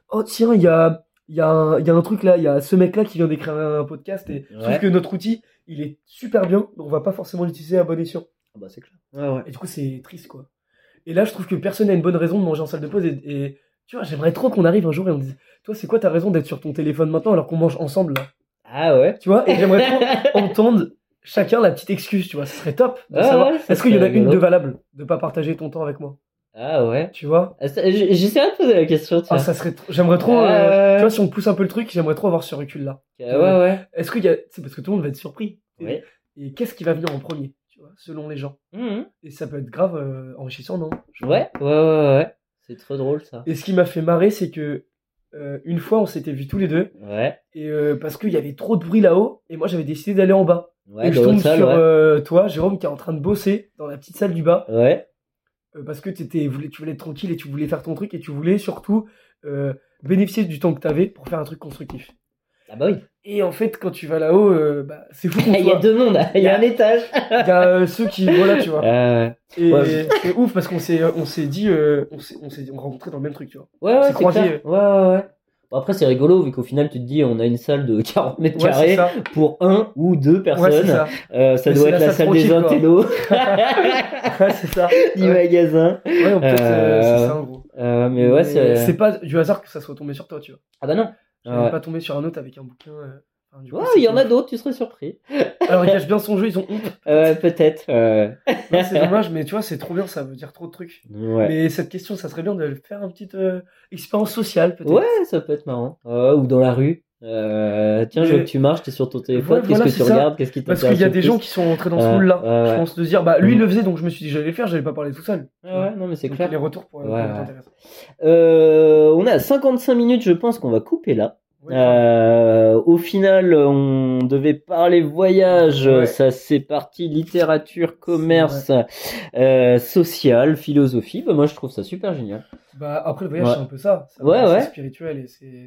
Speaker 2: oh tiens, il y a, il y, a un- il y a un truc là, il y a ce mec-là qui vient d'écrire un podcast et je trouve
Speaker 1: Ouais.
Speaker 2: que notre outil, il est super bien, donc on va pas forcément l'utiliser à bon escient.
Speaker 1: Ah bah, c'est clair. Ouais, ouais.
Speaker 2: Et du coup, c'est triste, quoi. Et là, je trouve que personne n'a une bonne raison de manger en salle de pause. Et, et, tu vois, j'aimerais trop qu'on arrive un jour et on dise, toi, c'est quoi ta raison d'être sur ton téléphone maintenant alors qu'on mange ensemble, là?
Speaker 1: Ah ouais.
Speaker 2: Tu vois Et j'aimerais trop entendre chacun la petite excuse, tu vois. Ce serait top de
Speaker 1: Ah
Speaker 2: savoir.
Speaker 1: ouais, ça
Speaker 2: Est-ce qu'il y en a
Speaker 1: serait
Speaker 2: une de valable de pas partager ton temps avec moi?
Speaker 1: Ah ouais.
Speaker 2: Tu vois?
Speaker 1: Ah, J'essaierai de poser la question, tiens.
Speaker 2: Ah, ça serait trop- J'aimerais trop. euh,
Speaker 1: Euh,
Speaker 2: tu vois, si on pousse un peu le truc, j'aimerais trop avoir ce recul-là.
Speaker 1: ouais, ouais.
Speaker 2: Est-ce qu'il y a. C'est parce que tout le monde va être surpris.
Speaker 1: Ouais.
Speaker 2: Et qu'est-ce qui va venir en premier, tu vois, selon les gens?
Speaker 1: Mhm.
Speaker 2: Et ça peut être grave euh, enrichissant, non?
Speaker 1: Ouais, ouais, ouais, ouais. C'est trop drôle ça.
Speaker 2: Et ce qui m'a fait marrer, c'est que euh, une fois, on s'était vus tous les deux,
Speaker 1: Ouais,
Speaker 2: et euh, parce qu'il y avait trop de bruit là-haut, et moi j'avais décidé d'aller en bas.
Speaker 1: ouais,
Speaker 2: et je tombe
Speaker 1: salle,
Speaker 2: sur
Speaker 1: ouais.
Speaker 2: euh, toi, Jérôme, qui est en train de bosser dans la petite salle du bas,
Speaker 1: Ouais,
Speaker 2: euh, parce que voulais- tu voulais être tranquille et tu voulais faire ton truc, et tu voulais surtout euh, bénéficier du temps que t'avais pour faire un truc constructif.
Speaker 1: Ah bah oui.
Speaker 2: Et en fait, quand tu vas là-haut, euh, bah, c'est fou
Speaker 1: Il y a deux mondes, il y a un étage.
Speaker 2: Il y a euh, ceux qui, voilà, tu vois.
Speaker 1: Euh,
Speaker 2: Et
Speaker 1: ouais.
Speaker 2: c'est ouf parce qu'on s'est, on s'est dit, euh, on s'est, on s'est rencontrés dans le même truc, tu vois.
Speaker 1: ouais, ouais,
Speaker 2: C'est
Speaker 1: clair. Ouais, ouais, ouais. Après, c'est rigolo, vu qu'au final, tu te dis, on a une salle de 40 mètres
Speaker 2: Ouais,
Speaker 1: carrés pour un ou deux personnes.
Speaker 2: ça.
Speaker 1: Euh, ça doit être
Speaker 2: la
Speaker 1: la
Speaker 2: salle
Speaker 1: salle des intellos
Speaker 2: Ouais, c'est ça.
Speaker 1: du
Speaker 2: Ouais.
Speaker 1: magasin.
Speaker 2: Ouais, en fait, euh, c'est ça, en gros.
Speaker 1: Euh, mais ouais, c'est.
Speaker 2: c'est pas du hasard que ça soit tombé sur toi, tu vois.
Speaker 1: Ah bah non.
Speaker 2: J'avais
Speaker 1: Ouais.
Speaker 2: pas tombé sur un autre avec un bouquin. Euh, c'est
Speaker 1: il y en a d'autres, tu serais surpris.
Speaker 2: Alors, il cache bien son jeu, ils ont honte.
Speaker 1: Euh, peut-être. euh,
Speaker 2: c'est dommage, mais tu vois, c'est trop bien, ça veut dire trop de trucs.
Speaker 1: Ouais.
Speaker 2: Mais cette question, ça serait bien de faire une petite euh, expérience sociale, peut-être.
Speaker 1: Ouais, ça peut être marrant. Euh, ou dans la rue. Euh, tiens, je veux que tu marches, t'es sur ton téléphone,
Speaker 2: Ouais,
Speaker 1: qu'est-ce
Speaker 2: voilà,
Speaker 1: que tu
Speaker 2: ça.
Speaker 1: regardes, qu'est-ce qui
Speaker 2: Parce qu'il y a des gens qui sont rentrés dans ce
Speaker 1: Ouais,
Speaker 2: moule-là.
Speaker 1: ouais,
Speaker 2: Je pense de dire, bah, lui, il le faisait, donc je me suis dit, j'allais le faire, j'allais pas parler tout seul.
Speaker 1: Ouais, non, mais c'est clair.
Speaker 2: Les retours pour,
Speaker 1: Ouais, ouais. Euh, on est à 55 minutes, je pense qu'on va couper là.
Speaker 2: Ouais,
Speaker 1: Euh, au final, on devait parler voyage,
Speaker 2: Ouais.
Speaker 1: ça c'est parti littérature, commerce, euh, social, philosophie. Bah, moi, je trouve ça super génial.
Speaker 2: Bah, après, le voyage,
Speaker 1: Ouais.
Speaker 2: c'est un peu ça. C'est
Speaker 1: Ouais,
Speaker 2: spirituel et c'est.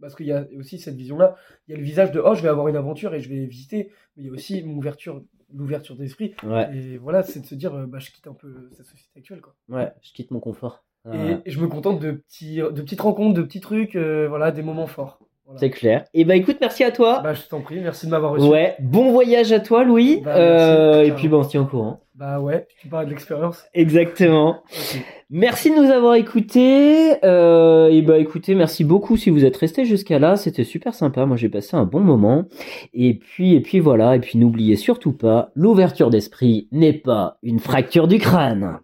Speaker 2: Parce qu'il y a aussi cette vision-là. Il y a le visage de, oh, je vais avoir une aventure et je vais visiter. Mais il y a aussi une ouverture, l'ouverture d'esprit.
Speaker 1: Ouais,
Speaker 2: Et voilà, c'est de se dire, euh, bah, je quitte un peu cette société actuelle, quoi.
Speaker 1: ouais, je quitte mon confort.
Speaker 2: Et je me contente de, petits, de petites rencontres, de petits trucs, euh, voilà, des moments forts. Voilà.
Speaker 1: C'est clair. Et bah écoute, merci à toi.
Speaker 2: Bah, je t'en prie, merci de m'avoir reçu.
Speaker 1: ouais, bon voyage à toi, Louis.
Speaker 2: Bah,
Speaker 1: Euh, et puis bon, on se tient au courant.
Speaker 2: Bah ouais, tu parles de l'expérience.
Speaker 1: Exactement. Merci de nous avoir écoutés. Euh, et bah écoutez, merci beaucoup si vous êtes restés jusqu'à là. C'était super sympa. Moi j'ai passé un bon moment. Et puis et puis voilà. Et puis n'oubliez surtout pas, l'ouverture d'esprit n'est pas une fracture du crâne.